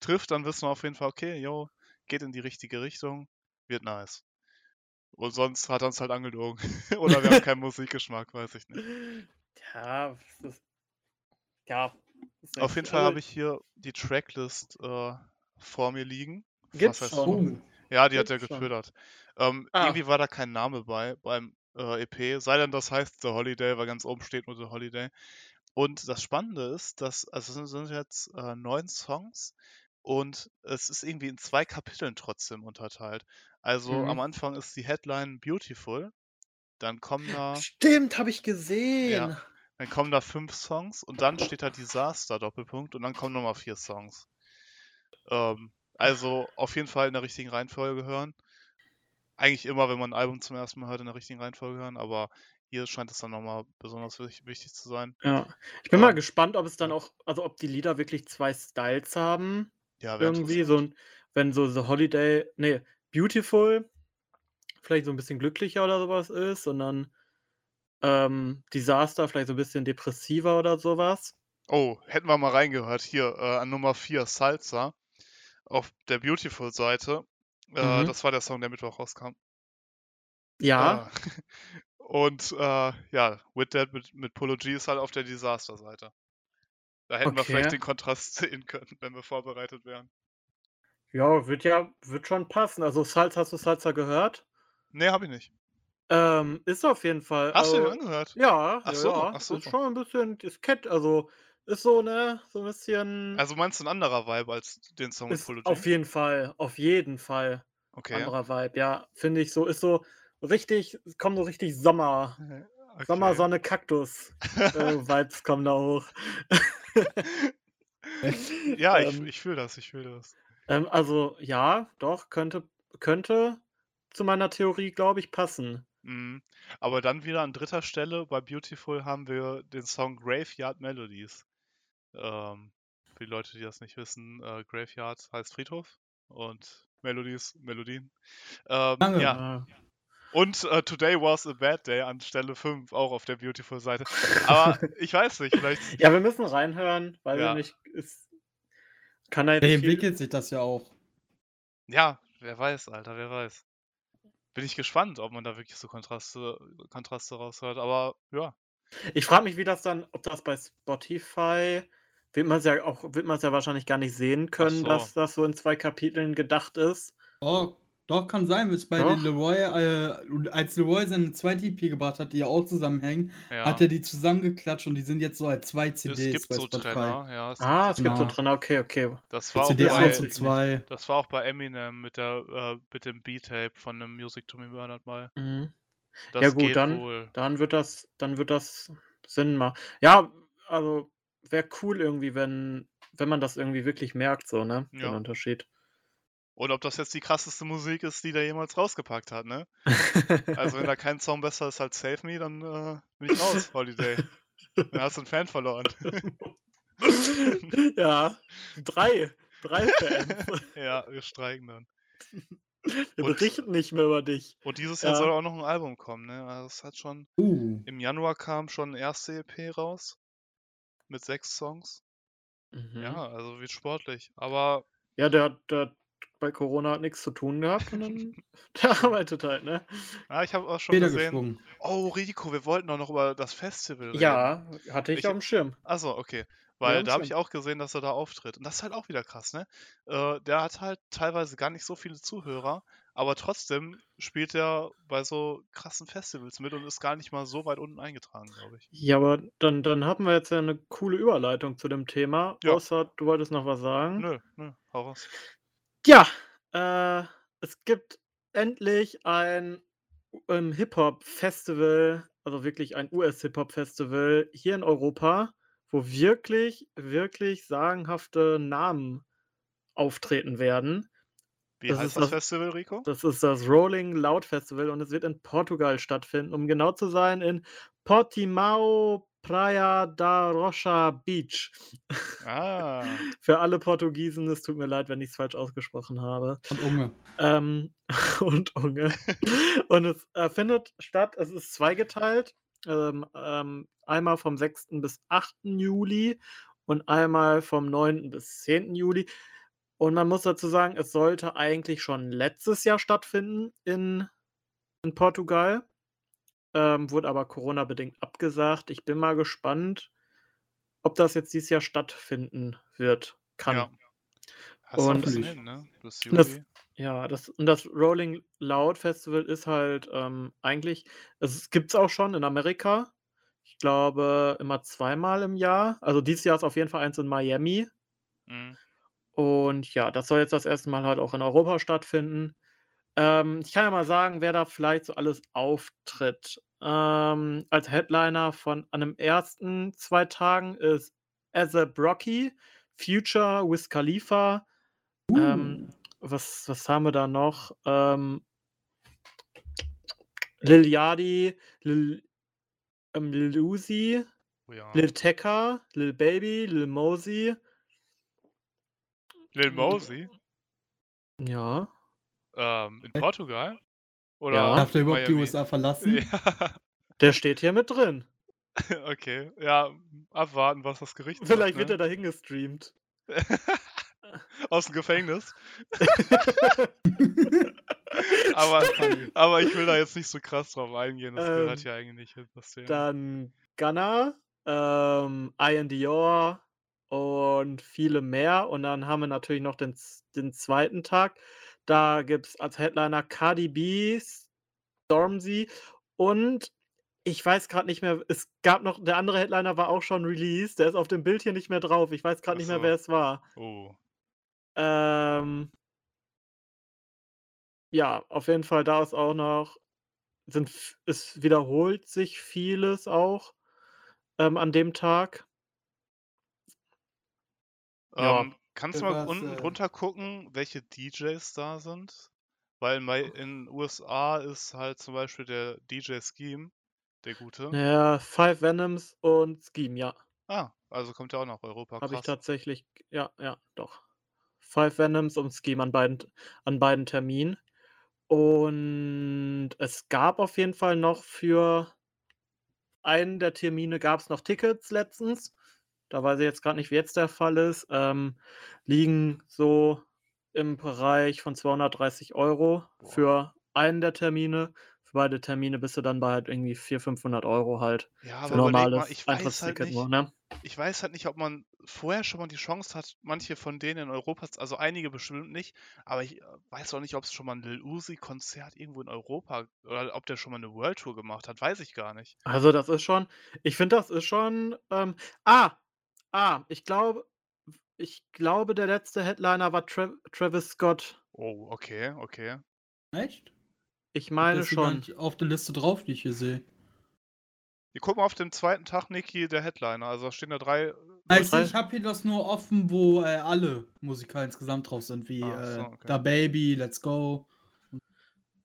trifft, dann wissen wir auf jeden Fall, okay, yo, geht in die richtige Richtung, wird nice. Und sonst hat er uns halt angelogen. Oder wir haben keinen Musikgeschmack, weiß ich nicht. ja, das ist, ja. Auf jeden Fall habe ich hier die Tracklist äh, vor mir liegen. Gibt's heißt schon? Ja, die hat er Gibt's gefüttert. Ähm, Ah. Irgendwie war da kein Name bei beim äh, EP, sei denn das heißt The Holiday, weil ganz oben steht nur The Holiday. Und das Spannende ist, dass, also es sind, jetzt äh, neun Songs und es ist irgendwie in zwei Kapiteln trotzdem unterteilt. Also Mhm. am Anfang ist die Headline Beautiful, dann kommen da, Stimmt, habe ich gesehen. Dann kommen da fünf Songs und dann steht da Disaster Doppelpunkt und dann kommen nochmal vier Songs. Ähm, also auf jeden Fall in der richtigen Reihenfolge hören. Eigentlich immer, wenn man ein Album zum ersten Mal hört, in der richtigen Reihenfolge hören, aber hier scheint es dann nochmal besonders wich- wichtig zu sein. Ja. Ich bin mal Ähm, gespannt, ob es dann auch, also ob die Lieder wirklich zwei Styles haben. Ja, Irgendwie so ein, wenn so The Holiday, nee, Beautiful, vielleicht so ein bisschen glücklicher oder sowas ist, und dann ähm, Disaster vielleicht so ein bisschen depressiver oder sowas. Oh, hätten wir mal reingehört. Hier äh, an Nummer 4, Salsa, auf der Beautiful-Seite. Äh, Mhm. Das war der Song, der Mittwoch rauskam. Ja, Äh, und äh, ja, With That mit, mit Polo G ist halt auf der Disaster-Seite. Da hätten wir vielleicht Okay. den Kontrast sehen können, wenn wir vorbereitet wären. ja, wird ja, wird schon passen. Also Salsa, hast du Salsa gehört? Nee, hab ich nicht. Ähm, ist auf jeden Fall. Hast du den also, angehört? Ja, Ach ja, so, ja. ach so. Ist schon ein bisschen diskett, also ist so, ne, so ein bisschen. Also meinst du ein anderer Vibe als den Song ist Polo G? auf jeden Fall, auf jeden Fall. Okay. Anderer Vibe, ja. Finde ich so, ist so richtig, es kommen so richtig Sommer, okay. Sommer, Sonne, Kaktus. äh, Vibes kommen da hoch. ja, ich, ähm, ich fühle das, ich fühle das. ähm, also, ja, doch, könnte, könnte zu meiner Theorie, glaube ich, passen. Mhm. Aber dann wieder an dritter Stelle bei Beautiful haben wir den Song Graveyard Melodies. Ähm, für die Leute, die das nicht wissen, äh, Graveyard heißt Friedhof und Melodies, Melodien. Ähm, Lange. ja, und äh, Today was a bad day an Stelle 5, auch auf der Beautiful-Seite. Aber ich weiß nicht, vielleicht. Ja, wir müssen reinhören, weil Ja. wir nicht, ist, kann er nicht viel, entwickelt sich das ja auch. Ja, wer weiß, Alter, wer weiß. Bin ich gespannt, ob man da wirklich so Kontraste, Kontraste raushört. Aber ja, Ich frage mich, wie das dann, ob das bei Spotify wird man es ja auch, wird man es ja wahrscheinlich gar nicht sehen können, so. dass das so in zwei Kapiteln gedacht ist. Oh, doch, kann sein, bis bei Doch. den Leroy, äh, als Leroy seine zweite EP gebracht hat, die ja auch zusammenhängen, ja. hat er die zusammengeklatscht und die sind jetzt so als zwei es CDs gibt bei so Spotify. Trenner, ja. Es, Ah, es gibt so Genau. drin, okay, okay. das war auch CD bei- 1 bei, und 2. das war auch bei Eminem mit der äh, mit dem B-Tape von einem Music to Me Murdered mal. Mhm. Das Ja, gut, geht dann- wohl. Dann wird das, dann wird das Sinn machen. Ja, also wäre cool irgendwie, wenn, wenn man das irgendwie wirklich merkt, so, ne? Den Ja. Unterschied. Und ob das jetzt die krasseste Musik ist, die der jemals rausgepackt hat, ne? Also wenn da kein Song besser ist als Save Me, dann äh, bin ich raus, Holiday. Dann hast du einen Fan verloren. ja, drei. Drei Fans. ja, wir streiken dann. Wir Und- berichten nicht mehr über dich. Und dieses Jahr Ja. soll auch noch ein Album kommen, ne? Also es hat schon, Uh. im Januar kam schon eine erste EP raus. Mit sechs Songs. Mhm. Ja, also wird sportlich. Aber Ja, der hat bei Corona hat nichts zu tun gehabt und dann der arbeitet halt, ne? ja, ich habe auch schon Feder gesehen. geschwungen. Oh, Rico, wir wollten doch noch über das Festival reden. Ja, hatte ich, Ich- auf dem Schirm. Achso, okay. Ja, Weil am da habe ich auch gesehen, dass er da auftritt. Und das ist halt auch wieder krass, ne? Äh, der hat halt teilweise gar nicht so viele Zuhörer, aber trotzdem spielt er bei so krassen Festivals mit und ist gar nicht mal so weit unten eingetragen, glaube ich. Ja, aber dann, dann haben wir jetzt ja eine coole Überleitung zu dem Thema. Ja. Außer du wolltest noch was sagen. Nö, nö, hau raus. Ja, äh, es gibt endlich ein ähm, Hip-Hop-Festival, also wirklich ein US-Hip-Hop-Festival hier in Europa, wo wirklich, wirklich sagenhafte Namen auftreten werden. Wie Das heißt ist das das- Festival, Rico? Das ist das Rolling Loud Festival und es wird in Portugal stattfinden, um genau zu sein, in Portimao Praia da Rocha Beach. Ah, Für alle Portugiesen, es tut mir leid, wenn ich es falsch ausgesprochen habe. Und Unge. Ähm, und Unge. Und es äh, findet statt, es ist zweigeteilt. Ähm, ähm, einmal vom 6. bis 8. Juli und einmal vom 9. bis 10. Juli. Und man muss dazu sagen, es sollte eigentlich schon letztes Jahr stattfinden in, in Portugal. Ähm, wurde aber Corona-bedingt abgesagt. Ich bin mal gespannt, ob das jetzt dieses Jahr stattfinden wird, kann. ja. Hast Und- bisschen hin, ne? Das- Juli. Ja, das, und das Rolling Loud Festival ist halt ähm, eigentlich, es gibt es auch schon in Amerika. Ich glaube, immer zweimal im Jahr. Also dieses Jahr ist auf jeden Fall eins in Miami. Mhm. Und ja, das soll jetzt das erste Mal halt auch in Europa stattfinden. Ähm, ich kann ja mal sagen, wer da vielleicht so alles auftritt. Ähm, als Headliner von an den ersten zwei Tagen ist Azab Rocky, Future, Wiz Khalifa. Uh. Ähm, was, was haben wir da noch? Ähm, Lil Yachty, Lil, ähm, Lil Uzi, Oh ja. Lil Tecca, Lil Baby, Lil Mosey. Lil Mosey? Ja. Ähm, in Äh, Portugal? Oder Ja. Darf der überhaupt die Miami? USA verlassen? Ja, Der steht hier mit drin. okay. Ja, abwarten, was das Gericht Vielleicht wird sagt, er dahin gestreamt. ne? Aus dem Gefängnis. aber, aber ich will da jetzt nicht so krass drauf eingehen. Das gehört Ähm, ja eigentlich nicht das Thema. Dann Gunner, ähm, Ian Dior und viele mehr. Und dann haben wir natürlich noch den, den zweiten Tag. Da gibt es als Headliner Cardi B, Stormzy und ich weiß gerade nicht mehr, es gab noch, der andere Headliner war auch schon released, der ist auf dem Bild hier nicht mehr drauf. Ich weiß gerade nicht mehr, so. wer es war. Oh. Ähm, ja, auf jeden Fall, da ist auch noch, sind, es wiederholt sich vieles auch ähm, an dem Tag. Ja. Kannst du mal unten äh, drunter gucken, welche DJs da sind? Weil in, Mai- in USA ist halt zum Beispiel der DJ Scheme, der gute. Ja, Five Venoms und Scheme, ja. Ah, also kommt ja auch nach Europa. Habe ich tatsächlich, ja, ja, doch. Five Venoms und Scheme an beiden, an beiden Terminen. Und es gab auf jeden Fall noch für einen der Termine gab es noch Tickets letztens. Da weiß ich jetzt gerade nicht, wie jetzt der Fall ist. Ähm, liegen so im Bereich von 230 Euro Boah. für einen der Termine. Für beide Termine bist du dann bei halt irgendwie 400, 500 Euro halt. Ja, Für aber normales mal, ich weiß halt nicht, nur, ne? ich weiß halt nicht, ob man vorher schon mal die Chance hat, manche von denen in Europa, also einige bestimmt nicht, aber ich äh, weiß auch nicht, ob es schon mal ein Lil Uzi-Konzert irgendwo in Europa oder ob der schon mal eine World Tour gemacht hat, weiß ich gar nicht. Also das ist schon, ich finde, das ist schon. Ähm, ah, ah, ich glaube, ich glaube, der letzte Headliner war Tra Travis Scott. Oh, okay, okay. Echt? Ich meine schon. auf der Liste drauf, die ich hier sehe. Wir gucken auf dem zweiten Tag, Niki, der Headliner. Also da stehen da drei. Also drei- ich habe hier das nur offen, wo äh, alle Musiker insgesamt drauf sind, wie Ach so, äh, okay. Da Baby, Let's Go.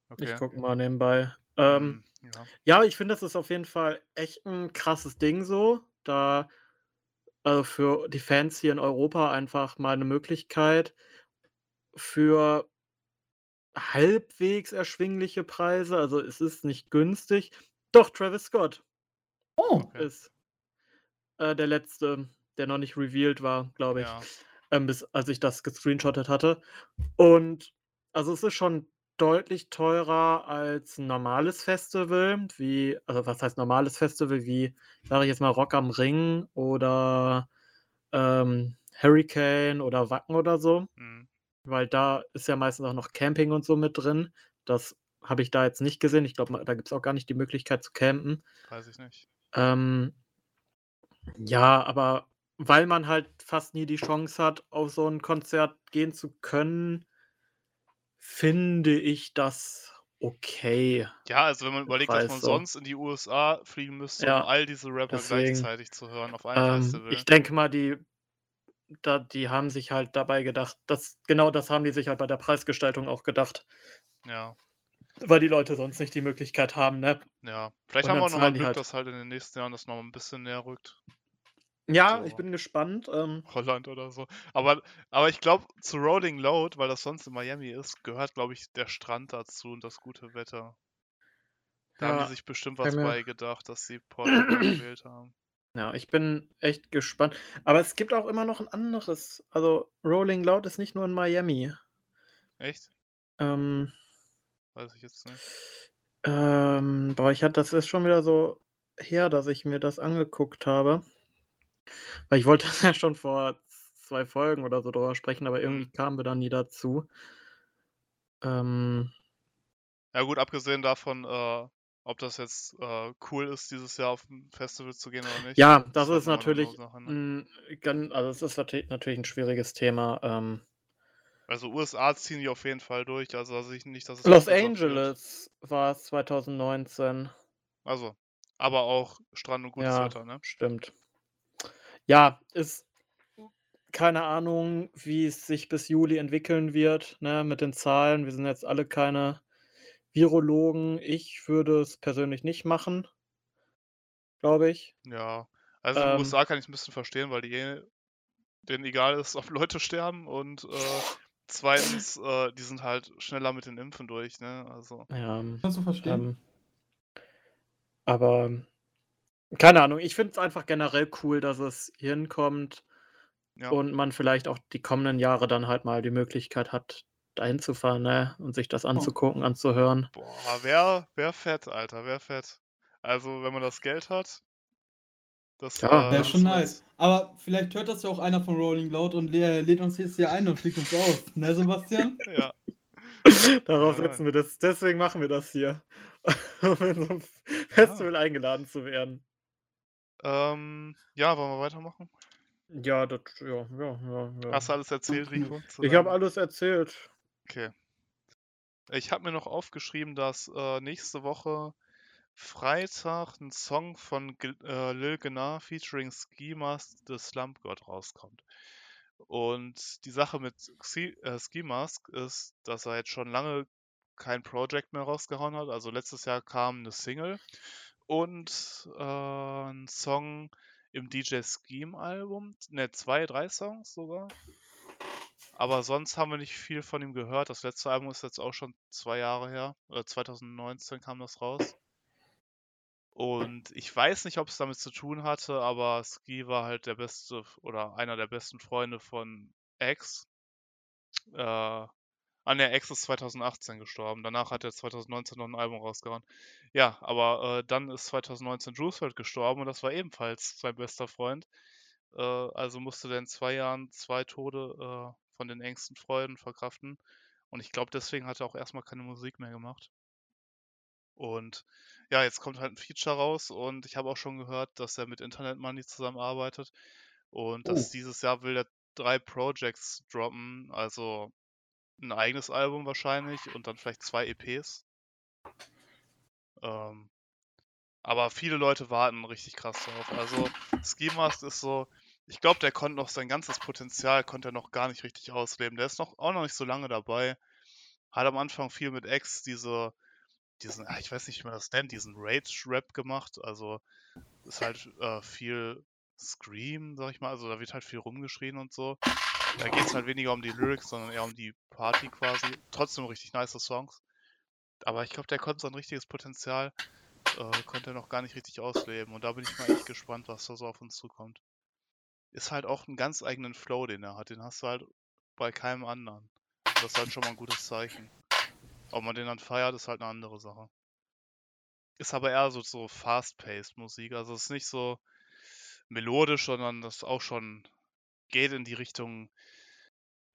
Okay. Ich gucke mal nebenbei. Ähm, Hm, ja. ja, ich finde, das ist auf jeden Fall echt ein krasses Ding so. Da also für die Fans hier in Europa einfach mal eine Möglichkeit für halbwegs erschwingliche Preise, also es ist nicht günstig. Doch, Travis Scott Oh, Okay. ist äh, der letzte, der noch nicht revealed war, glaube ich, Ja. ähm, bis als ich das gescreenshottet hatte. Und also es ist schon deutlich teurer als ein normales Festival, wie, also was heißt normales Festival, wie, sage ich jetzt mal, Rock am Ring oder ähm, Hurricane oder Wacken oder so, Mhm. weil da ist ja meistens auch noch Camping und so mit drin. Das habe ich da jetzt nicht gesehen. Ich glaube, da gibt es auch gar nicht die Möglichkeit zu campen. Weiß ich nicht. Ähm, ja, aber weil man halt fast nie die Chance hat, auf so ein Konzert gehen zu können, finde ich das okay. Ja, also wenn man überlegt, dass man so. sonst in die USA fliegen müsste, um Ja, all diese Rapper deswegen. gleichzeitig zu hören auf einem Ähm, Festival. ich denke mal, die, da, die haben sich halt dabei gedacht, dass genau das haben die sich halt bei der Preisgestaltung auch gedacht, Ja, weil die Leute sonst nicht die Möglichkeit haben, ne? ja. Vielleicht Und haben wir auch nochmal zahlen die Glück, halt. dass halt in den nächsten Jahren das noch ein bisschen näher rückt. Ja, ich So bin gespannt. Ähm, Holland oder so. Aber, aber ich glaube, zu Rolling Loud, weil das sonst in Miami ist, gehört, glaube ich, der Strand dazu und das gute Wetter. Da haben die ja, sich bestimmt was bei gedacht, dass sie Portugal gewählt haben. ja, ich bin echt gespannt. Aber es gibt auch immer noch ein anderes. Also Rolling Loud ist nicht nur in Miami. Echt? Ähm, Weiß ich jetzt nicht. ähm, boah, ich hatte, das ist schon wieder so her, dass ich mir das angeguckt habe. Weil ich wollte ja schon vor zwei Folgen oder so drüber sprechen, aber irgendwie kamen wir da nie dazu. Ähm, Ja gut, abgesehen davon, äh, ob das jetzt äh, cool ist, dieses Jahr auf ein Festival zu gehen oder nicht, ja, das das ist natürlich, ne? also es ist nat- natürlich ein schwieriges Thema. Ähm, Also USA ziehen die auf jeden Fall durch, also sehe ich nicht, dass es Los. Angeles war es 2019. Also, aber auch Strand und gutes Ja, Wetter, ne? stimmt. Ja, ist keine Ahnung, wie es sich bis Juli entwickeln wird, ne, mit den Zahlen. Wir sind jetzt alle keine Virologen. Ich würde es persönlich nicht machen, glaube ich. Ja, also in den Ähm, USA kann ich ein bisschen verstehen, weil die denen egal ist, ob Leute sterben und äh, zweitens, äh, die sind halt schneller mit den Impfen durch, ne? Also, ja, kannst du verstehen? ähm, aber keine Ahnung, ich finde es einfach generell cool, dass es hinkommt ja. und man vielleicht auch die kommenden Jahre dann halt mal die Möglichkeit hat, dahin zu fahren, ne, und sich das Oh. anzugucken, anzuhören. Boah, wer, wer fett, Alter, wer fett. Also, wenn man das Geld hat, das, Ja, äh, Wäre schon nice. Aber vielleicht hört das ja auch einer von Rolling Loud und lä- lädt uns jetzt hier ein und fliegt uns aus. Ne, Sebastian? Ja, Darauf Ja. setzen wir das. Deswegen machen wir das hier. Um in so einem ja. Festival eingeladen zu werden. Ähm, ja, wollen wir weitermachen? Ja, das, ja, ja, ja, ja. Hast du alles erzählt, Rico? Ich habe alles erzählt. Okay. Ich habe mir noch aufgeschrieben, dass äh, nächste Woche Freitag ein Song von Gil- äh, Lil Gnar featuring Ski Mask The Slump God rauskommt. Und die Sache mit Ski, äh, Ski Mask ist, dass er jetzt schon lange kein Project mehr rausgehauen hat. Also letztes Jahr kam eine Single und äh, ein Song im DJ Scheme Album. Ne, zwei, drei Songs sogar. Aber sonst haben wir nicht viel von ihm gehört. Das letzte Album ist jetzt auch schon zwei Jahre her. Oder 2019 kam das raus. Und ich weiß nicht, ob es damit zu tun hatte, aber Ski war halt der beste oder einer der besten Freunde von X. Äh, an der X ist 2018 gestorben. Danach hat er 2019 noch ein Album rausgehauen. Ja, aber äh, dann ist 2019 Juice WRLD gestorben und das war ebenfalls sein bester Freund. Äh, also musste der in zwei Jahren zwei Tode äh, von den engsten Freunden verkraften. Und ich glaube, deswegen hat er auch erstmal keine Musik mehr gemacht. Und ja, jetzt kommt halt ein Feature raus und ich habe auch schon gehört, dass er mit Internet Money zusammenarbeitet und dass Oh. dieses Jahr will er drei Projects droppen, also ein eigenes Album wahrscheinlich und dann vielleicht zwei EPs. Ähm, aber viele Leute warten richtig krass drauf. Also Ski Mask ist so, ich glaube, der konnte noch sein ganzes Potenzial konnte er noch gar nicht richtig ausleben. Der ist noch auch noch nicht so lange dabei. Hat am Anfang viel mit X diese diesen, ah, ich weiß nicht, wie man das nennt, diesen Rage-Rap gemacht. Also ist halt äh, viel Scream, sag ich mal. Also da wird halt viel rumgeschrien und so. Da geht es halt weniger um die Lyrics, sondern eher um die Party quasi. Trotzdem richtig nice Songs. Aber ich glaube, der konnte sein richtiges Potenzial, äh, konnte er noch gar nicht richtig ausleben. Und da bin ich mal echt gespannt, was da so auf uns zukommt. Ist halt auch einen ganz eigenen Flow, den er hat. Den hast du halt bei keinem anderen. Das ist halt schon mal ein gutes Zeichen. Ob man den dann feiert, ist halt eine andere Sache. Ist aber eher so, so fast-paced Musik. Also es ist nicht so melodisch, sondern das auch schon geht in die Richtung,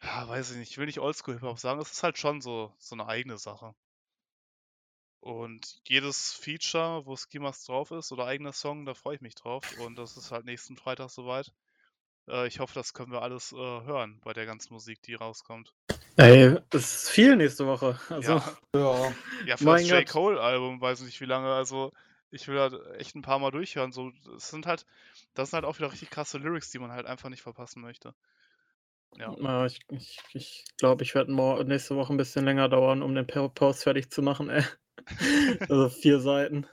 ja, weiß ich nicht, ich will nicht Oldschool-Hip-Hop sagen, es ist halt schon so, so eine eigene Sache. Und jedes Feature, wo Skimas drauf ist oder eigener Song, da freue ich mich drauf. Und das ist halt nächsten Freitag soweit. Äh, ich hoffe, das können wir alles äh, hören bei der ganzen Musik, die rauskommt. Ey, es ist viel nächste Woche. Also, Ja, Ja. ja für Mein das J. Cole-Album weiß ich nicht wie lange. Also ich will halt echt ein paar Mal durchhören. So, es sind halt, das sind halt auch wieder richtig krasse Lyrics, die man halt einfach nicht verpassen möchte. Ja. ich glaube, ich, ich, glaub, ich werde nächste Woche ein bisschen länger dauern, um den Po- Post fertig zu machen. Ey. Also vier Seiten.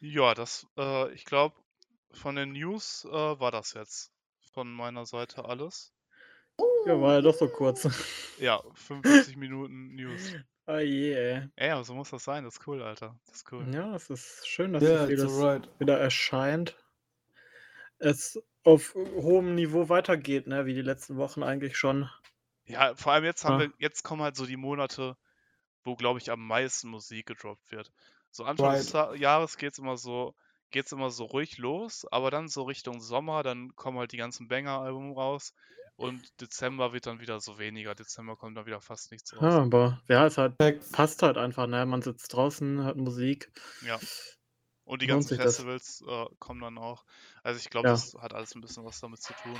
Ja, das, äh, ich glaube, von den News äh, war das jetzt von meiner Seite alles. Ja, war ja doch so kurz. Ja, 45 Minuten News. Ah je, ey. Ey, aber so muss das sein. Das ist cool, Alter. Das ist cool. Ja, es ist schön, dass it's vieles alright. wieder erscheint. Es auf hohem Niveau weitergeht, ne? Wie die letzten Wochen eigentlich schon. Ja, vor allem jetzt haben Ja. wir, jetzt kommen halt so die Monate, wo, glaube ich, am meisten Musik gedroppt wird. So Anfang des Right. Ta- Jahres geht's immer so, geht's immer so ruhig los, aber dann so Richtung Sommer, dann kommen halt die ganzen Banger-Alben raus und Dezember wird dann wieder so weniger. Dezember kommt dann wieder fast nichts raus. Ja, aber ja, es halt passt halt einfach, ne? Man sitzt draußen, hört Musik. Ja. Und die ganzen. Festivals äh, kommen dann auch. Also ich glaube, Ja. das hat alles ein bisschen was damit zu tun.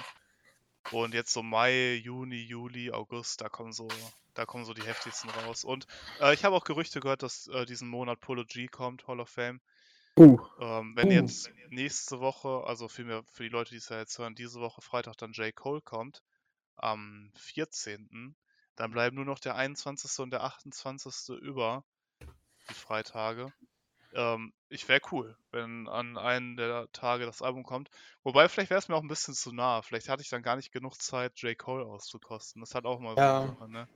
Und jetzt so Mai, Juni, Juli, August, da kommen so, da kommen so die heftigsten raus. Und äh, ich habe auch Gerüchte gehört, dass äh, diesen Monat Polo G kommt, Hall of Fame. Uh, Ähm, wenn Uh. jetzt nächste Woche, also vielmehr für die Leute, die es ja jetzt hören, diese Woche Freitag dann J. Cole kommt, am 14., dann bleiben nur noch der 21. und der 28. über, die Freitage. Ähm, ich wäre cool, wenn an einem der Tage das Album kommt. Wobei, vielleicht wäre es mir auch ein bisschen zu nah. Vielleicht hatte ich dann gar nicht genug Zeit, J. Cole auszukosten. Das hat auch mal so Ja. Sache, ne?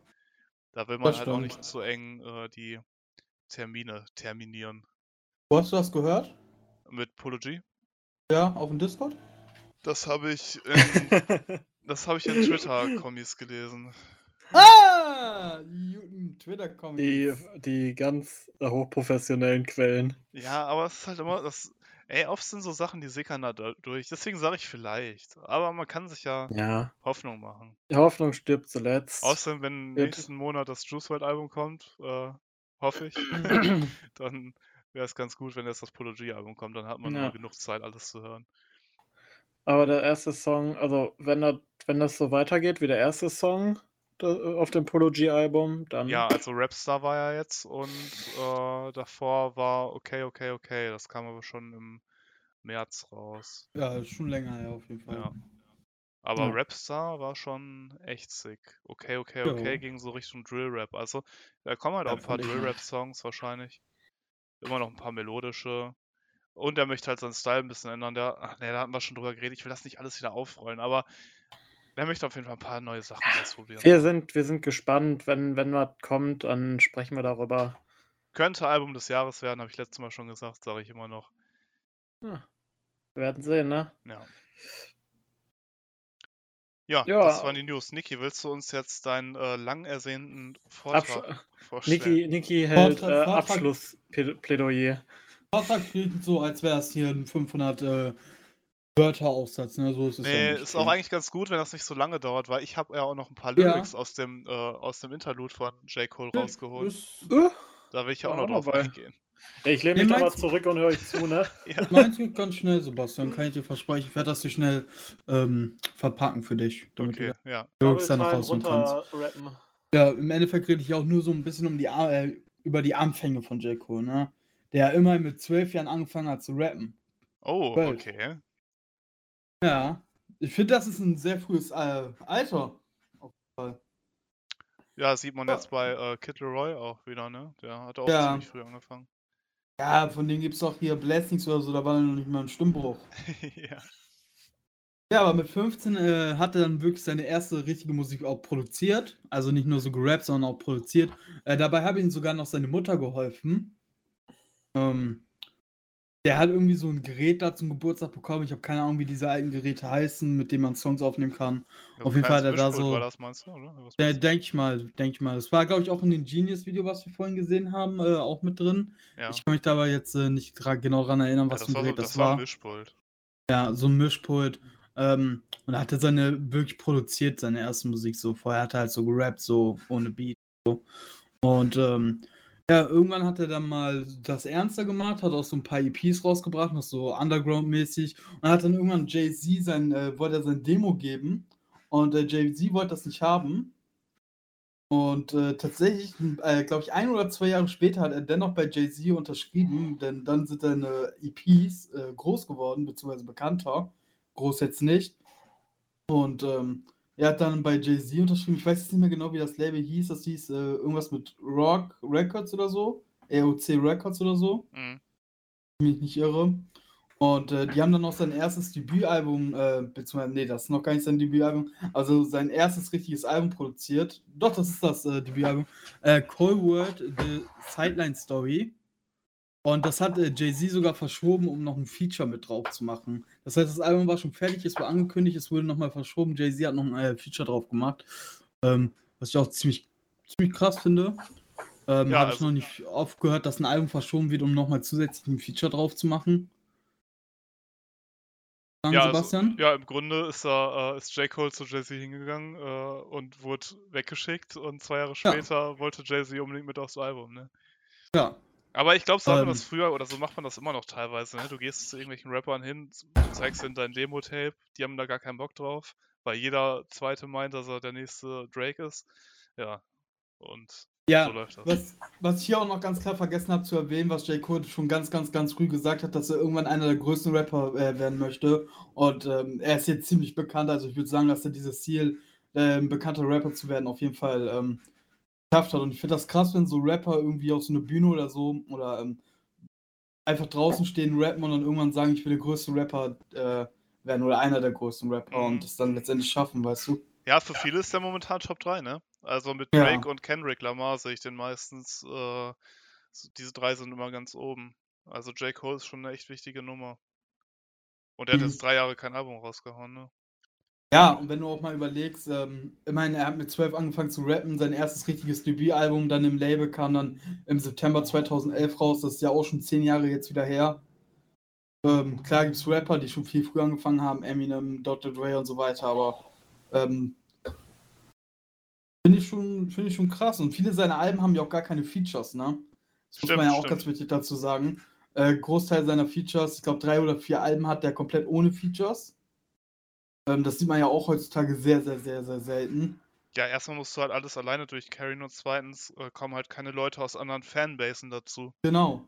Da will man Das halt auch nicht zu eng äh, die Termine terminieren. Wo hast du das gehört? Mit Polo G? Ja, auf dem Discord? Das habe ich in, das habe ich in Twitter-Kommis gelesen. Ah! Die guten die, die ganz hochprofessionellen Quellen. Ja, aber es ist halt immer das. Ey, oft sind so Sachen, die sickern da durch. Deswegen sage ich vielleicht. Aber man kann sich ja Ja. Hoffnung machen. Die Hoffnung stirbt zuletzt. Außerdem, wenn Wird- nächsten Monat das Juice WRLD Album kommt, äh, hoffe ich, dann wäre es ganz gut, wenn jetzt das Polo G Album kommt. Dann hat man Ja. genug Zeit, alles zu hören. Aber der erste Song, also wenn, da, wenn das so weitergeht wie der erste Song auf dem Polo G-Album, dann. Ja, also Rapstar war ja jetzt und äh, davor war okay, okay, okay. Das kam aber schon im März raus. Ja, schon länger her auf jeden Fall. Ja. Aber Ja. Rapstar war schon echt sick. Okay, okay, Ja. okay, ging so Richtung Drill-Rap. Also, da kommen halt Ja, auch ein paar Drill-Rap-Songs wahrscheinlich. Immer noch ein paar melodische. Und er möchte halt seinen Style ein bisschen ändern. Der, ach nee, da hatten wir schon drüber geredet. Ich will das nicht alles wieder aufrollen, aber er möchte auf jeden Fall ein paar neue Sachen ausprobieren. Wir sind, wir sind gespannt. Wenn, wenn was kommt, dann sprechen wir darüber. Könnte Album des Jahres werden, habe ich letztes Mal schon gesagt, sage ich immer noch. Ja. Wir werden sehen, ne? Ja. Ja, Ja. das waren die News. Niki, willst du uns jetzt deinen äh, lang ersehnten Vortrag Absch vorstellen? Niki, Niki hält Vortrag- äh, Abschlussplädoyer. Vortrag klingt so, als wäre es hier ein 500 äh, Wörter-Aufsatz, ne? So ist es Nee, ja ist auch eigentlich ganz gut, wenn das nicht so lange dauert, weil ich habe ja auch noch ein paar Ja. Lyrics aus dem äh, aus dem Interlude von J. Cole rausgeholt. Ist, Uh, Da will ich ja auch noch drauf dabei. eingehen. ich lehne mich da mal zurück und höre euch zu, ne? Ja. meins geht ganz schnell, Sebastian, kann ich dir versprechen. Ich werde das hier schnell ähm, verpacken für dich, damit Okay, du ja. dann noch rausholen kannst. runterrappen. Ja, im Endeffekt rede ich auch nur so ein bisschen um die, äh, über die Anfänge von J. Cole, ne? Der immer mit zwölf Jahren angefangen hat zu rappen. Oh, Welt. okay. Ja, ich finde, das ist ein sehr frühes äh, Alter. Auf jeden Fall. Ja, sieht man Ja. jetzt bei äh, Kid Leroy auch wieder, ne? Der hat auch Ja. ziemlich früh angefangen. Ja, von denen gibt es auch hier Blessings oder so, da war noch nicht mal ein Stimmbruch. ja. Ja, aber mit 15 äh, hat er dann wirklich seine erste richtige Musik auch produziert. Also nicht nur so gerappt, sondern auch produziert. Äh, dabei habe ihm sogar noch seine Mutter geholfen. Ähm, der hat irgendwie so ein Gerät da zum Geburtstag bekommen. Ich habe keine Ahnung, wie diese alten Geräte heißen, mit denen man Songs aufnehmen kann. Ja, Auf jeden Fall hat er da so. War das, meinst du, oder? Was Ja, du? denke ich mal, denke ich mal. Das war, glaube ich, auch in dem Genius-Video, was wir vorhin gesehen haben, äh, auch mit drin. Ja. Ich kann mich da aber jetzt äh, nicht genau dran erinnern, Ja, was das für ein war, so, Gerät das das war war. ein Mischpult. Ja, so ein Mischpult. Ähm, und hatte seine wirklich produziert, seine erste Musik so. Vorher hat er halt so gerappt, so ohne Beat. So. Und ähm, ja, irgendwann hat er dann mal das ernster gemacht, hat auch so ein paar EPs rausgebracht, noch so Underground-mäßig. Und hat dann irgendwann Jay-Z sein, äh, wollte er sein Demo geben. Und äh, Jay-Z wollte das nicht haben. Und äh, tatsächlich, äh, glaube ich, ein oder zwei Jahre später hat er dennoch bei Jay-Z unterschrieben, denn dann sind seine EPs äh, groß geworden, beziehungsweise bekannter. Groß jetzt nicht. Und ähm, er hat dann bei Jay-Z unterschrieben. Ich weiß jetzt nicht mehr genau, wie das Label hieß. Das hieß äh, irgendwas mit Rock Records oder so. ROC Records oder so. Mhm. Wenn ich mich nicht irre. Und äh, die haben dann noch sein erstes Debütalbum, äh, beziehungsweise, nee, das ist noch gar nicht sein Debütalbum, also sein erstes richtiges Album produziert. Doch, das ist das äh, Debütalbum. Äh, Cold World, The Sideline Story. Und das hat äh, Jay-Z sogar verschoben, um noch ein Feature mit drauf zu machen. Das heißt, das Album war schon fertig, es war angekündigt, es wurde nochmal verschoben. Jay-Z hat noch ein äh, Feature drauf gemacht. Ähm, was ich auch ziemlich, ziemlich krass finde. Ähm, Ja, Habe ich also- noch nicht oft gehört, dass ein Album verschoben wird, um nochmal zusätzlich ein Feature drauf zu machen. Sagen Ja, Sebastian? Also, ja, im Grunde ist da äh, ist J. Cole zu Jay-Z hingegangen äh, und wurde weggeschickt und zwei Jahre Ja. später wollte Jay-Z unbedingt mit aufs Album, ne? Ja. Aber ich glaube, so hat man Ähm. das früher oder so macht man das immer noch teilweise, ne? Du gehst zu irgendwelchen Rappern hin, zeigst ihnen dein Demo-Tape, die haben da gar keinen Bock drauf, weil jeder Zweite meint, dass er der nächste Drake ist. Ja. Und Ja, so läuft das. was, was ich hier auch noch ganz klar vergessen habe zu erwähnen, was J. Cole schon ganz, ganz, ganz früh gesagt hat, dass er irgendwann einer der größten Rapper äh, werden möchte. Und ähm, er ist jetzt ziemlich bekannt, also ich würde sagen, dass er dieses Ziel, äh, ein bekannter Rapper zu werden, auf jeden Fall ähm, geschafft hat. Und ich finde das krass, wenn so Rapper irgendwie auf so eine Bühne oder so oder ähm, einfach draußen stehen, rappen und dann irgendwann sagen, ich will der größte Rapper äh, werden oder einer der größten Rapper Mhm. und das dann letztendlich schaffen, weißt du? Ja, für viele ist der momentan Top 3, ne? Also mit Ja. Drake und Kendrick Lamar sehe ich den meistens, äh, diese drei sind immer ganz oben. Also J. Cole ist schon eine echt wichtige Nummer. Und er hat Mhm. jetzt drei Jahre kein Album rausgehauen, ne? Ja, und wenn du auch mal überlegst, ähm, meine, er hat mit 12 angefangen zu rappen, sein erstes richtiges Debütalbum dann im Label kam dann im September 2011 raus, das ist ja auch schon zehn Jahre jetzt wieder her. Ähm, klar gibt es Rapper, die schon viel früher angefangen haben, Eminem, Dr. Dre und so weiter, aber ähm, finde ich, schon, finde ich schon krass. Und viele seiner Alben haben ja auch gar keine Features, ne? Das muss Stimmt, man ja auch stimmt. ganz wichtig dazu sagen. Äh, Großteil seiner Features, ich glaube drei oder vier Alben hat der komplett ohne Features. Ähm, das sieht man ja auch heutzutage sehr, sehr, sehr, sehr selten. Ja, erstmal musst du halt alles alleine durchcarryen und zweitens äh, kommen halt keine Leute aus anderen Fanbasen dazu. Genau.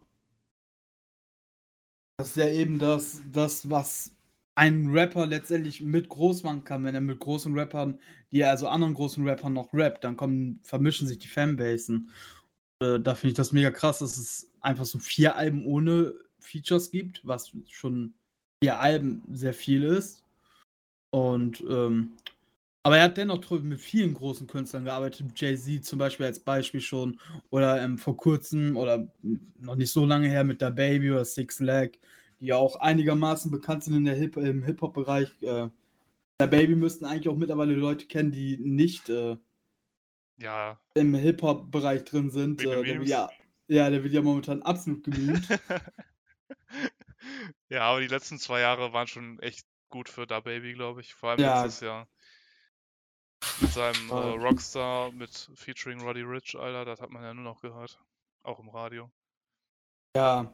Das ist ja eben das, das, was ein Rapper letztendlich mit groß machen kann, wenn er mit großen Rappern, die er also anderen großen Rappern noch rappt, dann kommen, vermischen sich die Fanbasen. Äh, da finde ich das mega krass, dass es einfach so vier Alben ohne Features gibt, was schon vier Alben sehr viel ist. Und ähm, aber er hat dennoch mit vielen großen Künstlern gearbeitet, Jay-Z zum Beispiel als Beispiel schon, oder ähm, vor kurzem oder noch nicht so lange her mit der Baby oder Six Leg, die ja auch einigermaßen bekannt sind in der Hip im Hip-Hop-Bereich. Äh, der Baby müssten eigentlich auch mittlerweile Leute kennen, die nicht äh, Ja, im Hip-Hop-Bereich drin sind. Äh, der ja, ja, der wird ja momentan absolut gemüht. ja, aber die letzten zwei Jahre waren schon echt gut für Da Baby, glaube ich. Vor allem Ja. letztes Jahr. Mit seinem äh. Rockstar mit featuring Roddy Rich, Alter, das hat man ja nur noch gehört. Auch im Radio. ja.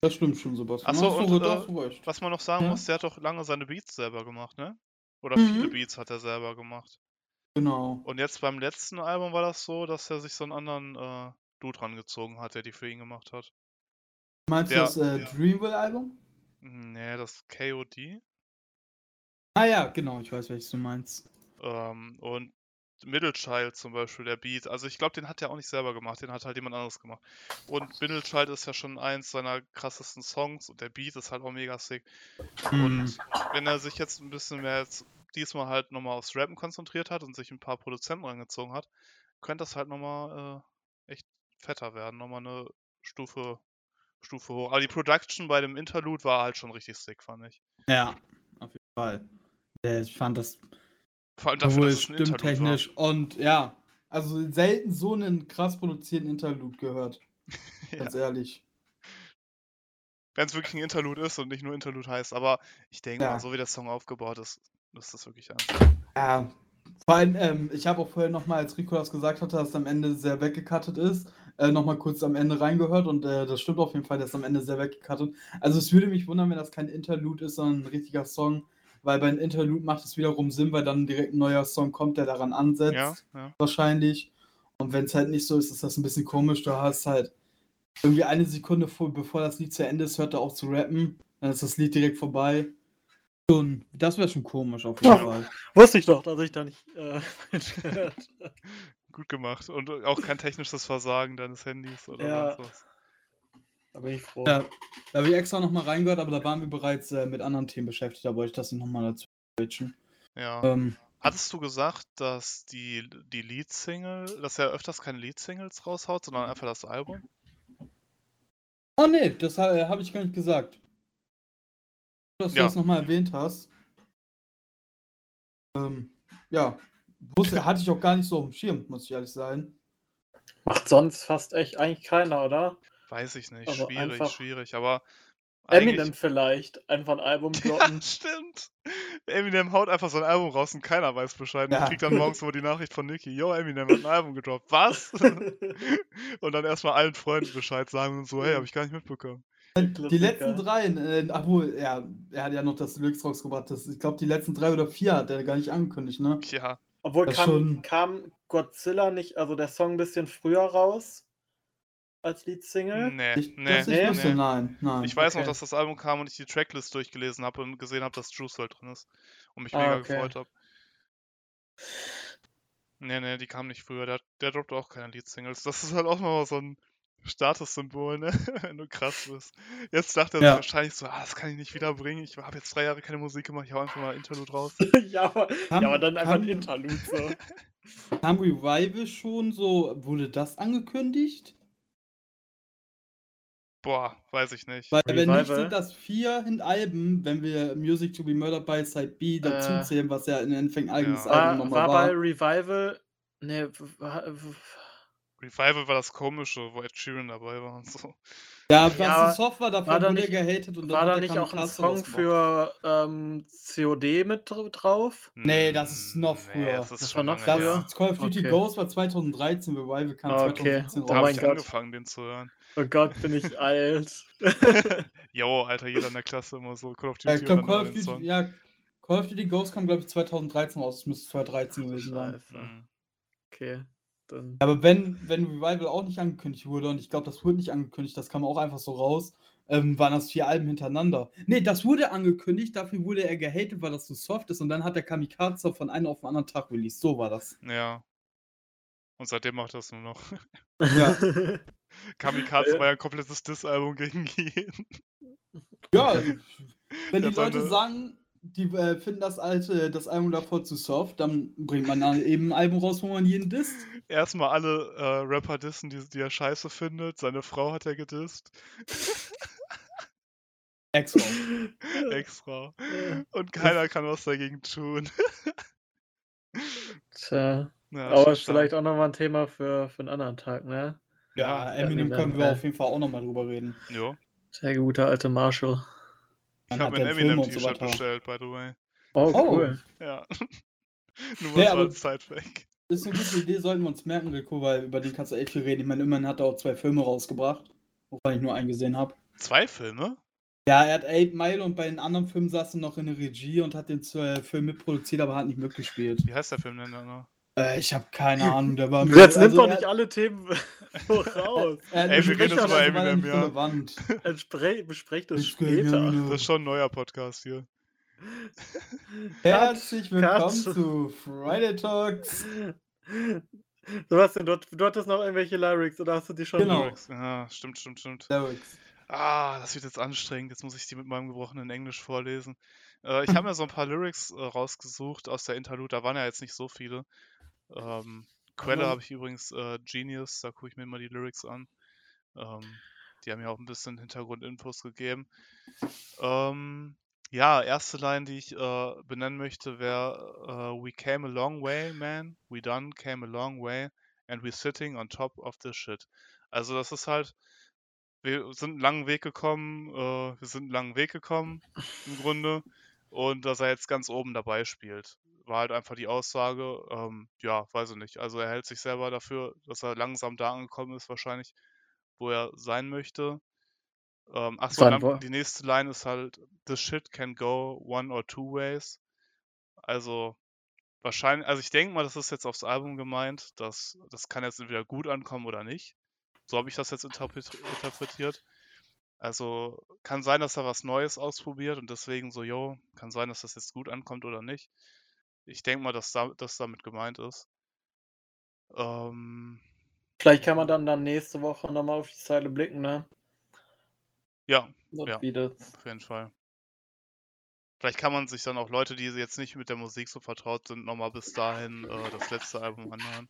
Das stimmt schon, Sebastian. Ach so, Hast du und, äh. Was man noch sagen Ja. muss, der hat doch lange seine Beats selber gemacht, ne? Oder Mhm. viele Beats hat er selber gemacht. Genau. Und jetzt beim letzten Album war das so, dass er sich so einen anderen äh, Dude rangezogen hat, der die für ihn gemacht hat. Meinst Der- du das äh, Dreamville-Album? Nee, das KOD. Ah ja, genau, ich weiß, welches du meinst. Ähm, und Middle Child zum Beispiel, der Beat. Also ich glaube, den hat er auch nicht selber gemacht, den hat halt jemand anderes gemacht. Und Middle Child ist ja schon eins seiner krassesten Songs und der Beat ist halt auch mega sick. Hm. Und wenn er sich jetzt ein bisschen mehr jetzt diesmal halt nochmal aufs Rappen konzentriert hat und sich ein paar Produzenten rangezogen hat, könnte das halt nochmal äh, echt fetter werden. Nochmal eine Stufe, Stufe hoch. Aber die Production bei dem Interlude war halt schon richtig sick, fand ich. Ja, auf jeden Fall. Ich fand das Vor allem dafür, dass stimmtechnisch und ja, also selten so einen krass produzierten Interlude gehört. Ja. Ganz ehrlich. Wenn es wirklich ein Interlude ist und nicht nur Interlude heißt. Aber ich denke Ja. mal, so wie der Song aufgebaut ist, ist das wirklich eins. Ja, vor allem, ähm, ich habe auch vorher nochmal, als Rico das gesagt hatte, dass es am Ende sehr weggekattet ist, äh, nochmal kurz am Ende reingehört und äh, das stimmt auf jeden Fall, der ist am Ende sehr weggekattet. Also es würde mich wundern, wenn das kein Interlude ist, sondern ein richtiger Song, weil bei einem Interlude macht es wiederum Sinn, weil dann direkt ein neuer Song kommt, der daran ansetzt, Ja, ja. wahrscheinlich. Und wenn es halt nicht so ist, ist das ein bisschen komisch. Du hast halt irgendwie eine Sekunde vor, bevor das Lied zu Ende ist, hört er auf zu rappen, dann ist das Lied direkt vorbei. Schon, das wäre schon komisch auf jeden. Fall. Wusste ich doch, dass ich da nicht äh. Gut gemacht. Und auch kein technisches Versagen deines Handys oder Ja. was. Da bin ich froh. Ja, da habe ich extra nochmal reingehört, aber da waren wir bereits äh, mit anderen Themen beschäftigt, da wollte ich das nochmal dazu switchen. Ja. Ähm, Hattest du gesagt, dass die, die Lead-Single, dass er öfters keine Lead-Singles raushaut, sondern einfach das Album? oh nee, das äh, habe ich gar nicht gesagt. Dass du Ja. das nochmal erwähnt hast. Ähm, ja, wusste, hatte ich auch gar nicht so auf dem Schirm, muss ich ehrlich sein. Macht sonst fast echt eigentlich keiner, oder? Weiß ich nicht. Also schwierig, schwierig. Aber Eminem vielleicht. Einfach ein Album Ja, droppen. stimmt. Eminem haut einfach so ein Album raus und keiner weiß Bescheid. Und Ja. kriegt dann morgens immer die Nachricht von Nicki, yo, Eminem hat ein Album gedroppt. Was? und dann erstmal allen Freunden Bescheid sagen und so, hey, hab ich gar nicht mitbekommen. Die letzten drei, äh, obwohl, ja, er hat ja noch das Deluxe rausgebracht. Das, ich glaube, die letzten drei oder vier hat er gar nicht angekündigt, ne? Ja, Obwohl kam, schon- kam Godzilla nicht, also der Song ein bisschen früher raus als Leadsingle? nee, Ich, nee, das ich nee, wüsste, nee. nein, nein. Ich weiß noch, okay. dass das Album kam und ich die Tracklist durchgelesen habe und gesehen habe, dass Juice WRLD drin ist. Und mich Ah, mega okay. gefreut habe. Nee, nee, die kam nicht früher. Der, der droppt auch keine Lead-Singles. Das ist halt auch nochmal so ein Statussymbol, ne? Wenn du krass bist. Jetzt dachte er Ja. sich wahrscheinlich so, ah, das kann ich nicht wiederbringen. Ich habe jetzt drei Jahre keine Musik gemacht, ich hau einfach mal Interlude raus. ja, aber, Kam- ja, aber dann einfach ein kam- Interlude so. Kam Revival schon so, wurde das angekündigt? Boah, weiß ich nicht. Weil wenn nicht, sind das vier Hin- Alben, wenn wir Music to be Murdered by Side B dazu Äh, zählen, was ja in Endeffekt ein eigenes Ja. Album War, nochmal war war. bei Revival. Ne, Revival war das komische, wo Ed Sheeran dabei war und so. Ja, was Ja, ja, Soft war, da nicht- gehatet und war da nicht auch ein Song für ähm, COD mit dr- drauf? Nee, das ist noch Nee, früher. das ist Das schon war noch lange Das her. ist Call of Duty Okay. Ghost war 2013, Revival kam Ah, okay. 2017 Oh Da raus. habe mein ich Gott. angefangen, den zu hören. Oh Gott, bin ich alt. Jo, Alter, jeder in der Klasse immer so Call of Ja, Duty ich glaub, Call of Duty, ja, Call of Duty Ghost kam, glaube ich, 2013 raus. Das müsste 2013 gewesen sein. Mhm. Okay, dann. Aber wenn, wenn Revival auch nicht angekündigt wurde, und ich glaube, das wurde nicht angekündigt, das kam auch einfach so raus, ähm, waren das vier Alben hintereinander. Nee, das wurde angekündigt, dafür wurde er gehatet, weil das so soft ist, und dann hat der Kamikaze von einem auf den anderen Tag released. So war das. Ja. Und seitdem macht er es nur noch. Ja. Kamikaze war ja ein komplettes Diss-Album gegen jeden. Ja, wenn die Leute sagen, die äh, finden das alte, das Album davor zu soft, dann bringt man dann eben ein Album raus, wo man jeden disst. Erstmal alle äh, Rapper dissen, die, die er scheiße findet. Seine Frau hat er gedisst. Extra. Extra. Und keiner kann was dagegen tun. Tja. Ja, Aber ist vielleicht auch nochmal ein Thema für, für einen anderen Tag, ne? Ja, Eminem Eminem, können wir äh. auf jeden Fall auch nochmal drüber reden. Jo. Der gute alte Marshall. Ich habe ein den Film und so Eminem-T-Shirt weiter. bestellt, by the way. Oh, Oh. cool. Ja. Nur Nee, mal so aber- als Sidefact. Ist eine gute Idee, sollten wir uns merken, Rico, weil über den kannst du echt viel reden. Ich meine, immerhin hat er auch zwei Filme rausgebracht, wovon ich nur einen gesehen habe. Zwei Filme? Ja, er hat Eight Mile und bei den anderen Filmen saß er noch in der Regie und hat den Film mitproduziert, aber hat nicht mitgespielt. Wie heißt der Film denn dann noch? Äh, ich habe keine Ahnung, der war Jetzt nimmt also doch er- nicht alle Themen so raus. Hat Ey, wir reden Sprecherrolle, über er Eminem, ja. Entspre besprecht das Ich später. Das ist schon ein neuer Podcast hier. Herzlich willkommen Cut. zu Friday Talks. Sebastian, du, du hattest noch irgendwelche Lyrics oder hast du die schon? Genau. Lyrics. Ja, stimmt, stimmt, stimmt. Lyrics. Ah, das wird jetzt anstrengend. Jetzt muss ich die mit meinem gebrochenen Englisch vorlesen. Äh, ich habe mir so ein paar Lyrics äh, rausgesucht aus der Interlude. Da waren ja jetzt nicht so viele. Ähm, Quelle Aber- habe ich übrigens äh, Genius. Da gucke ich mir immer die Lyrics an. Ähm, die haben ja auch ein bisschen Hintergrundinfos gegeben. Ähm, ja, erste Line, die ich äh, benennen möchte, wäre äh, We came a long way, man. We done came a long way. And we sitting on top of the shit. Also das ist halt, wir sind einen langen Weg gekommen, äh, wir sind einen langen Weg gekommen, im Grunde. Und dass er jetzt ganz oben dabei spielt, war halt einfach die Aussage, ähm, ja, weiß ich nicht. Also er hält sich selber dafür, dass er langsam da angekommen ist, wahrscheinlich, wo er sein möchte. Ähm, achso, dann, die nächste Line ist halt, the shit can go one or two ways. Also wahrscheinlich, also ich denke mal, das ist jetzt aufs Album gemeint, dass das kann jetzt entweder gut ankommen oder nicht. So habe ich das jetzt interpret interpretiert. Also kann sein, dass er was Neues ausprobiert und deswegen so, yo, kann sein, dass das jetzt gut ankommt oder nicht. Ich denke mal, dass da, das damit gemeint ist. Ähm, Vielleicht kann man dann, dann nächste Woche nochmal auf die Zeile blicken, ne? ja, Und Ja. auf jeden Fall. Vielleicht kann man sich dann auch Leute, die jetzt nicht mit der Musik so vertraut sind, nochmal bis dahin äh, das letzte Album anhören.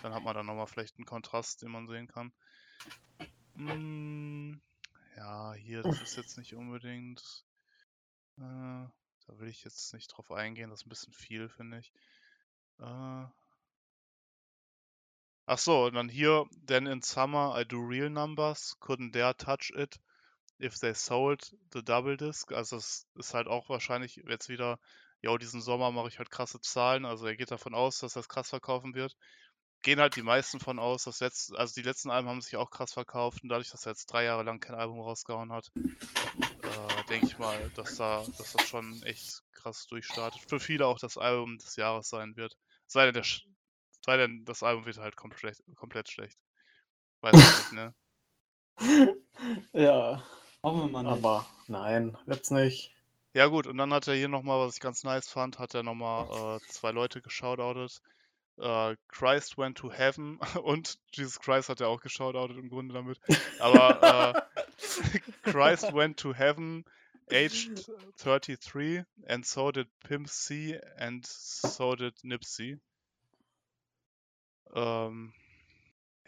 Dann hat man dann nochmal vielleicht einen Kontrast, den man sehen kann. Mm, ja, hier, das ist jetzt nicht unbedingt. Äh, da will ich jetzt nicht drauf eingehen, das ist ein bisschen viel, finde ich. Äh, ach so, und dann hier, then in summer I do real numbers, couldn't dare touch it if they sold the double disc. Also es ist halt auch wahrscheinlich jetzt wieder, ja, diesen Sommer mache ich halt krasse Zahlen. Also er geht davon aus, dass das krass verkaufen wird. Gehen halt die meisten von aus. Das letzte, also die letzten Alben haben sich auch krass verkauft und dadurch, dass er jetzt drei Jahre lang kein Album rausgehauen hat, äh, denke ich mal, dass da, dass das schon echt krass durchstartet. Für viele auch das Album des Jahres sein wird. Sei denn, der, Sch- sei denn das Album wird halt komplett, komplett schlecht. Weiß ich nicht, ne? Ja, Hoffen wir mal nicht. aber nein, wird's nicht. Ja gut, und dann hat er hier nochmal, was ich ganz nice fand, hat er nochmal äh, zwei Leute geshoutoutet. Äh, Christ went to heaven und Jesus Christ hat er auch geshoutoutet im Grunde damit. Aber äh, Christ went to heaven aged 33 and so did Pimp C and so did Nipsey. Ähm,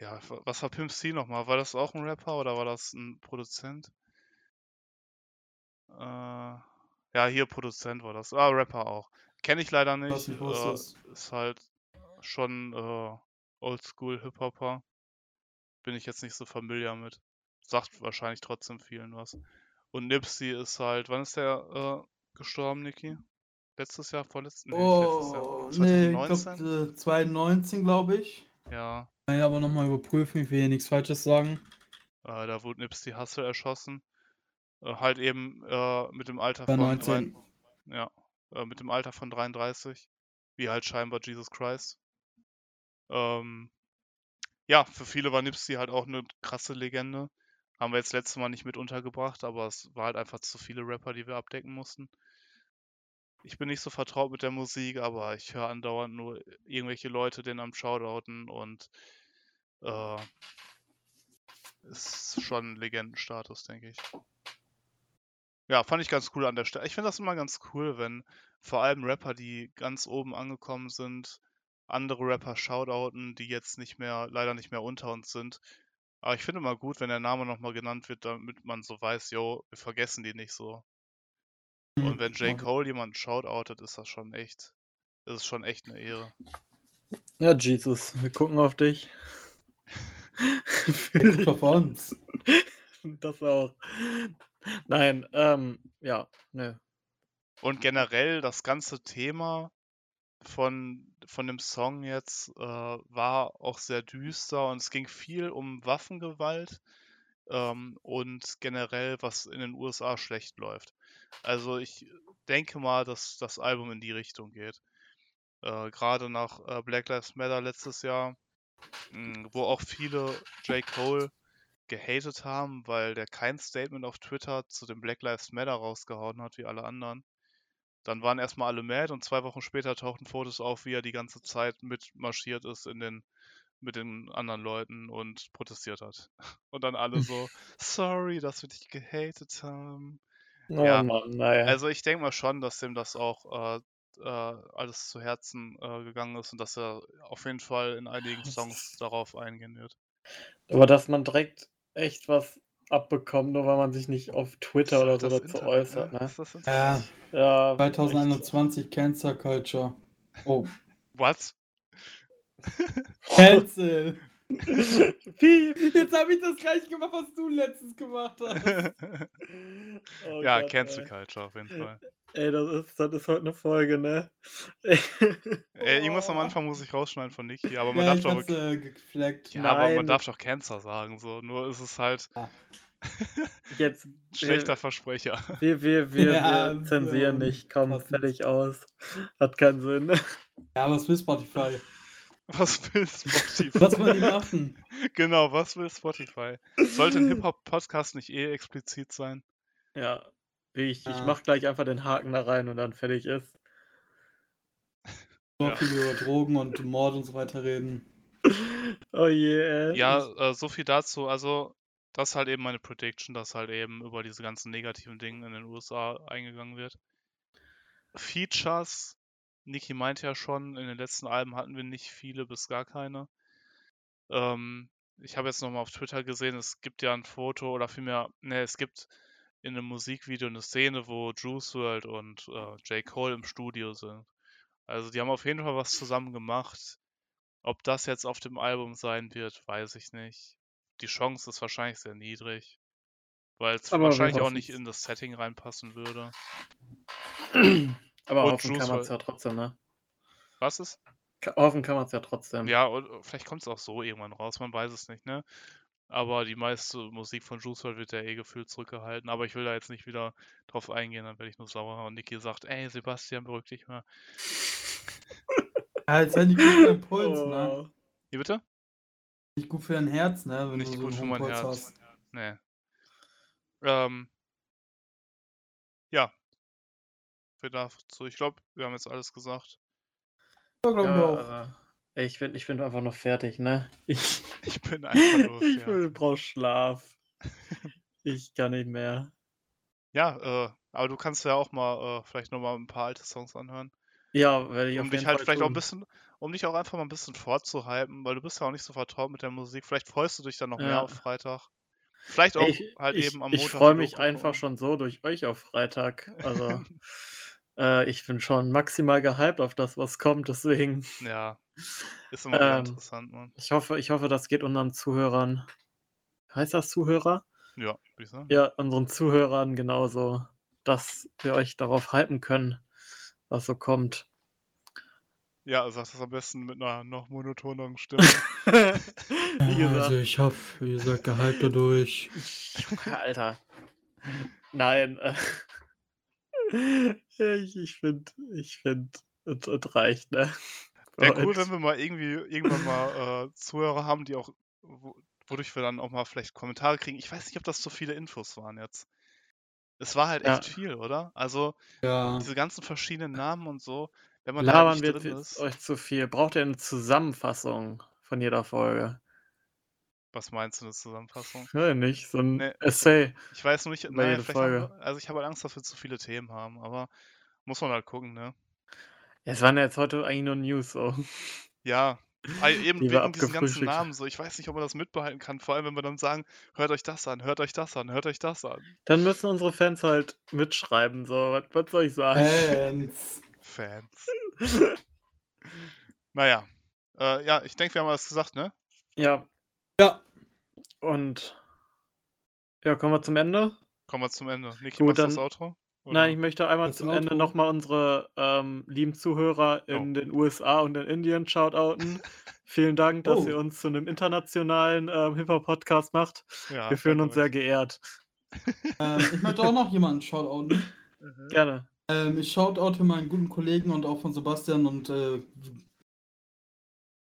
ja, wa- was war Pimp C nochmal? War das auch ein Rapper oder war das ein Produzent? Äh, ja, hier Produzent war das. Ah, Rapper auch. Kenne ich leider nicht. Was wusstest. Äh, ist halt schon äh, Oldschool Hip-Hopper. Bin ich jetzt nicht so familiar mit. Sagt wahrscheinlich trotzdem vielen was. Und Nipsey ist halt, wann ist der äh, gestorben, Niki? Letztes Jahr, vorletztes? Nee, letztes Jahr. Oh, nee, ich 2019? glaube äh, 2019, glaube ich. Ja, Kann ich aber nochmal überprüfen, ich will hier nichts Falsches sagen. äh, da wurde Nipsey Hussle erschossen. Äh, halt eben äh, mit dem Alter von 19. drei- Ja, äh, mit dem Alter von 33. Wie halt scheinbar Jesus Christ. Ähm, ja, für viele war Nipsey halt auch eine krasse Legende. Haben wir jetzt letztes Mal nicht mit untergebracht, aber es war halt einfach zu viele Rapper, die wir abdecken mussten. Ich bin nicht so vertraut mit der Musik, aber ich höre andauernd nur irgendwelche Leute den am Shoutouten und äh, ist schon Legendenstatus, denke ich. Ja, fand ich ganz cool an der Stelle. Ich finde das immer ganz cool, wenn vor allem Rapper, die ganz oben angekommen sind, andere Rapper shoutouten, die jetzt nicht mehr, leider nicht mehr unter uns sind. Aber ich finde immer gut, wenn der Name nochmal genannt wird, damit man so weiß, yo, wir vergessen die nicht so. Und wenn J. Cole jemanden shoutoutet, ist das schon echt, ist es schon echt eine Ehre. Ja, Jesus, wir gucken auf dich. Guckt auf uns. das auch. Nein, ähm, ja, ne. Und generell das ganze Thema von, von dem Song jetzt äh, war auch sehr düster und es ging viel um Waffengewalt ähm, und generell, was in den USA schlecht läuft. Also ich denke mal, dass das Album in die Richtung geht. Äh, Gerade nach äh, Black Lives Matter letztes Jahr, mh, wo auch viele J. Cole gehatet haben, weil der kein Statement auf Twitter zu dem Black Lives Matter rausgehauen hat wie alle anderen. Dann waren erstmal alle mad und zwei Wochen später tauchten Fotos auf, wie er die ganze Zeit mitmarschiert ist in den, mit den anderen Leuten und protestiert hat. Und dann alle so, sorry, dass wir dich gehatet haben. Oh Ja, Mann, naja. Also ich denke mal schon, dass dem das auch äh, äh, alles zu Herzen äh, gegangen ist und dass er auf jeden Fall in einigen Songs darauf eingehen wird. Aber dass man direkt echt was abbekommt, nur weil man sich nicht auf Twitter oder so dazu Internet, äußert, ne? ne? Ist das Internet? Ja, Ja, echt. 2021 Cancer Culture. Oh, Was? Cancel. Piep. Jetzt habe ich das gleich gemacht, was du letztens gemacht hast. Oh ja, Gott, Cancel ey. Culture auf jeden Fall. Ey, das ist, das ist heute eine Folge, ne? Ey, irgendwas am. Anfang muss ich rausschneiden von Niki, aber man Ja, darf ich doch. hab's äh. Ja, aber man Nein. darf doch Cancer sagen, so. Nur ist es halt Ja. Jetzt, schlechter Versprecher. wir, wir, wir, Ja, wir zensieren ähm, nicht, komm, fertig aus. Hat keinen Sinn. Ja, was will Spotify? Was will Spotify? Was wollen die machen? genau, was will Spotify? Sollte ein Hip-Hop-Podcast nicht eh explizit sein? Ja, ich, ich Ja. mach gleich einfach den Haken da rein und dann fertig ist. So Ja. viel über Drogen und Mord und so weiter reden. Oh je, ey. Ja, äh, so viel dazu. Also, das ist halt eben meine Prediction, dass halt eben über diese ganzen negativen Dinge in den USA eingegangen wird. Features, Niki meinte ja schon, in den letzten Alben hatten wir nicht viele bis gar keine. Ähm, ich habe jetzt nochmal auf Twitter gesehen, es gibt ja ein Foto oder vielmehr, ne, es gibt in einem Musikvideo eine Szene, wo Juice WRLD und äh, J. Cole im Studio sind. Also die haben auf jeden Fall was zusammen gemacht. Ob das jetzt auf dem Album sein wird, weiß ich nicht. Die Chance ist wahrscheinlich sehr niedrig, weil es wahrscheinlich auch nicht in das Setting reinpassen würde. Aber Und hoffen Juice kann man es ja trotzdem, ne? Was ist? Ka- Hoffen kann man es ja trotzdem. Ja, und äh, vielleicht kommt es auch so irgendwann raus, man weiß es nicht, ne? Aber die meiste Musik von Juice WRLD wird ja eh gefühlt zurückgehalten. Aber ich will da jetzt nicht wieder drauf eingehen, dann werde ich nur sauer. Und Niki sagt, ey Sebastian, beruhig dich mal. Halt nicht gut für deinen Puls, ne? Oh. Wie bitte? Nicht gut für dein Herz, ne? Wenn Nicht du so gut einen für mein Herz. hast. Nee. Ähm. Ja. Dazu. Ich glaube, wir haben jetzt alles gesagt. Ja, glaub ich Ja, auch. ich bin, ich bin einfach noch fertig, ne? Ich, Ich bin einfach nur ich fertig. will- brauch Schlaf. Ich kann nicht mehr. Ja, äh, aber du kannst ja auch mal äh, vielleicht nochmal ein paar alte Songs anhören. Ja, werde ich Um auf dich jeden halt Fall vielleicht auch ein tun. bisschen, um dich auch einfach mal ein bisschen vorzuhypen, weil du bist ja auch nicht so vertraut mit der Musik. Vielleicht freust du dich dann noch mehr Ja. auf Freitag. Vielleicht auch ich halt ich, eben am ich Montag. freue die mich einfach schon so durch euch auf Freitag. Also, äh, ich bin schon maximal gehypt auf das, was kommt. Deswegen, Ja, ist immer ähm, interessant, man. ich hoffe, ich hoffe, das geht unseren Zuhörern. Heißt das Zuhörer? Ja, würde ich sagen. Ja, unseren Zuhörern genauso, dass wir euch darauf hypen können, was so kommt. Ja, sag das am besten mit einer noch monotoneren Stimme. Wie Ja, gesagt. also ich hoffe, wie gesagt, gehypt dadurch. Alter. Nein. Äh, ich ich finde, ich finde, es, es reicht, ne? Wäre cool, wenn wir mal irgendwie irgendwann mal äh, Zuhörer haben, die auch, wo, wodurch wir dann auch mal vielleicht Kommentare kriegen. Ich weiß nicht, ob das so viele Infos waren jetzt. Es war halt Ja. echt viel, oder? Also Ja. diese ganzen verschiedenen Namen und so, wenn man da Labern nicht wird ist. euch zu viel. Braucht ihr eine Zusammenfassung von jeder Folge? Was meinst du, eine Zusammenfassung? Ja, nicht. So ein Nee. Essay. Ich weiß nur nicht, naja, jede vielleicht haben Folge. wir, also ich habe halt Angst, dass wir zu viele Themen haben, aber muss man halt gucken, ne? Es waren ja jetzt heute eigentlich nur News so. Ja, ei- eben Die wir wegen diesen ganzen. Namen so. Ich weiß nicht, ob man das mitbehalten kann, vor allem wenn wir dann sagen, hört euch das an, hört euch das an, hört euch das an. Dann müssen unsere Fans halt mitschreiben, so. Was, was soll ich sagen? Fans. Fans. Naja. Äh, ja, ich denke, wir haben alles gesagt, ne? Ja, Ja. und ja, kommen wir zum Ende. Kommen wir zum Ende. Niki, Gut, machst du das dann- Outro? Nein, Oder? ich möchte einmal Das zum Ende Outro? nochmal unsere ähm, lieben Zuhörer Oh. in den USA und in Indien shoutouten. Vielen Dank, dass Oh. ihr uns zu einem internationalen ähm, Hip-Hop-Podcast macht. Ja, Wir fühlen uns sehr geehrt. Ähm, ich möchte auch noch jemanden shoutouten. Mhm. Gerne. Ähm, ich shoutoute meinen guten Kollegen und auch von Sebastian und äh, wie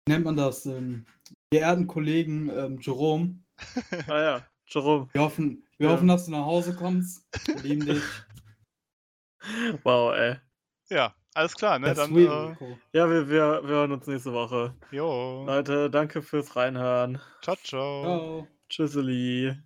nennt man das? Ähm, geehrten Kollegen ähm, Jerome. Ah ja, Jerome. Wir hoffen, wir Ja. hoffen, dass du nach Hause kommst. Wir lieben dich. Wow, ey. Ja, alles klar, ne? Ja, Dann, sweet, äh, Rico. Ja, wir, wir, wir hören uns nächste Woche. jo. Leute, danke fürs Reinhören. Ciao, ciao. Ciao. Tschüsseli.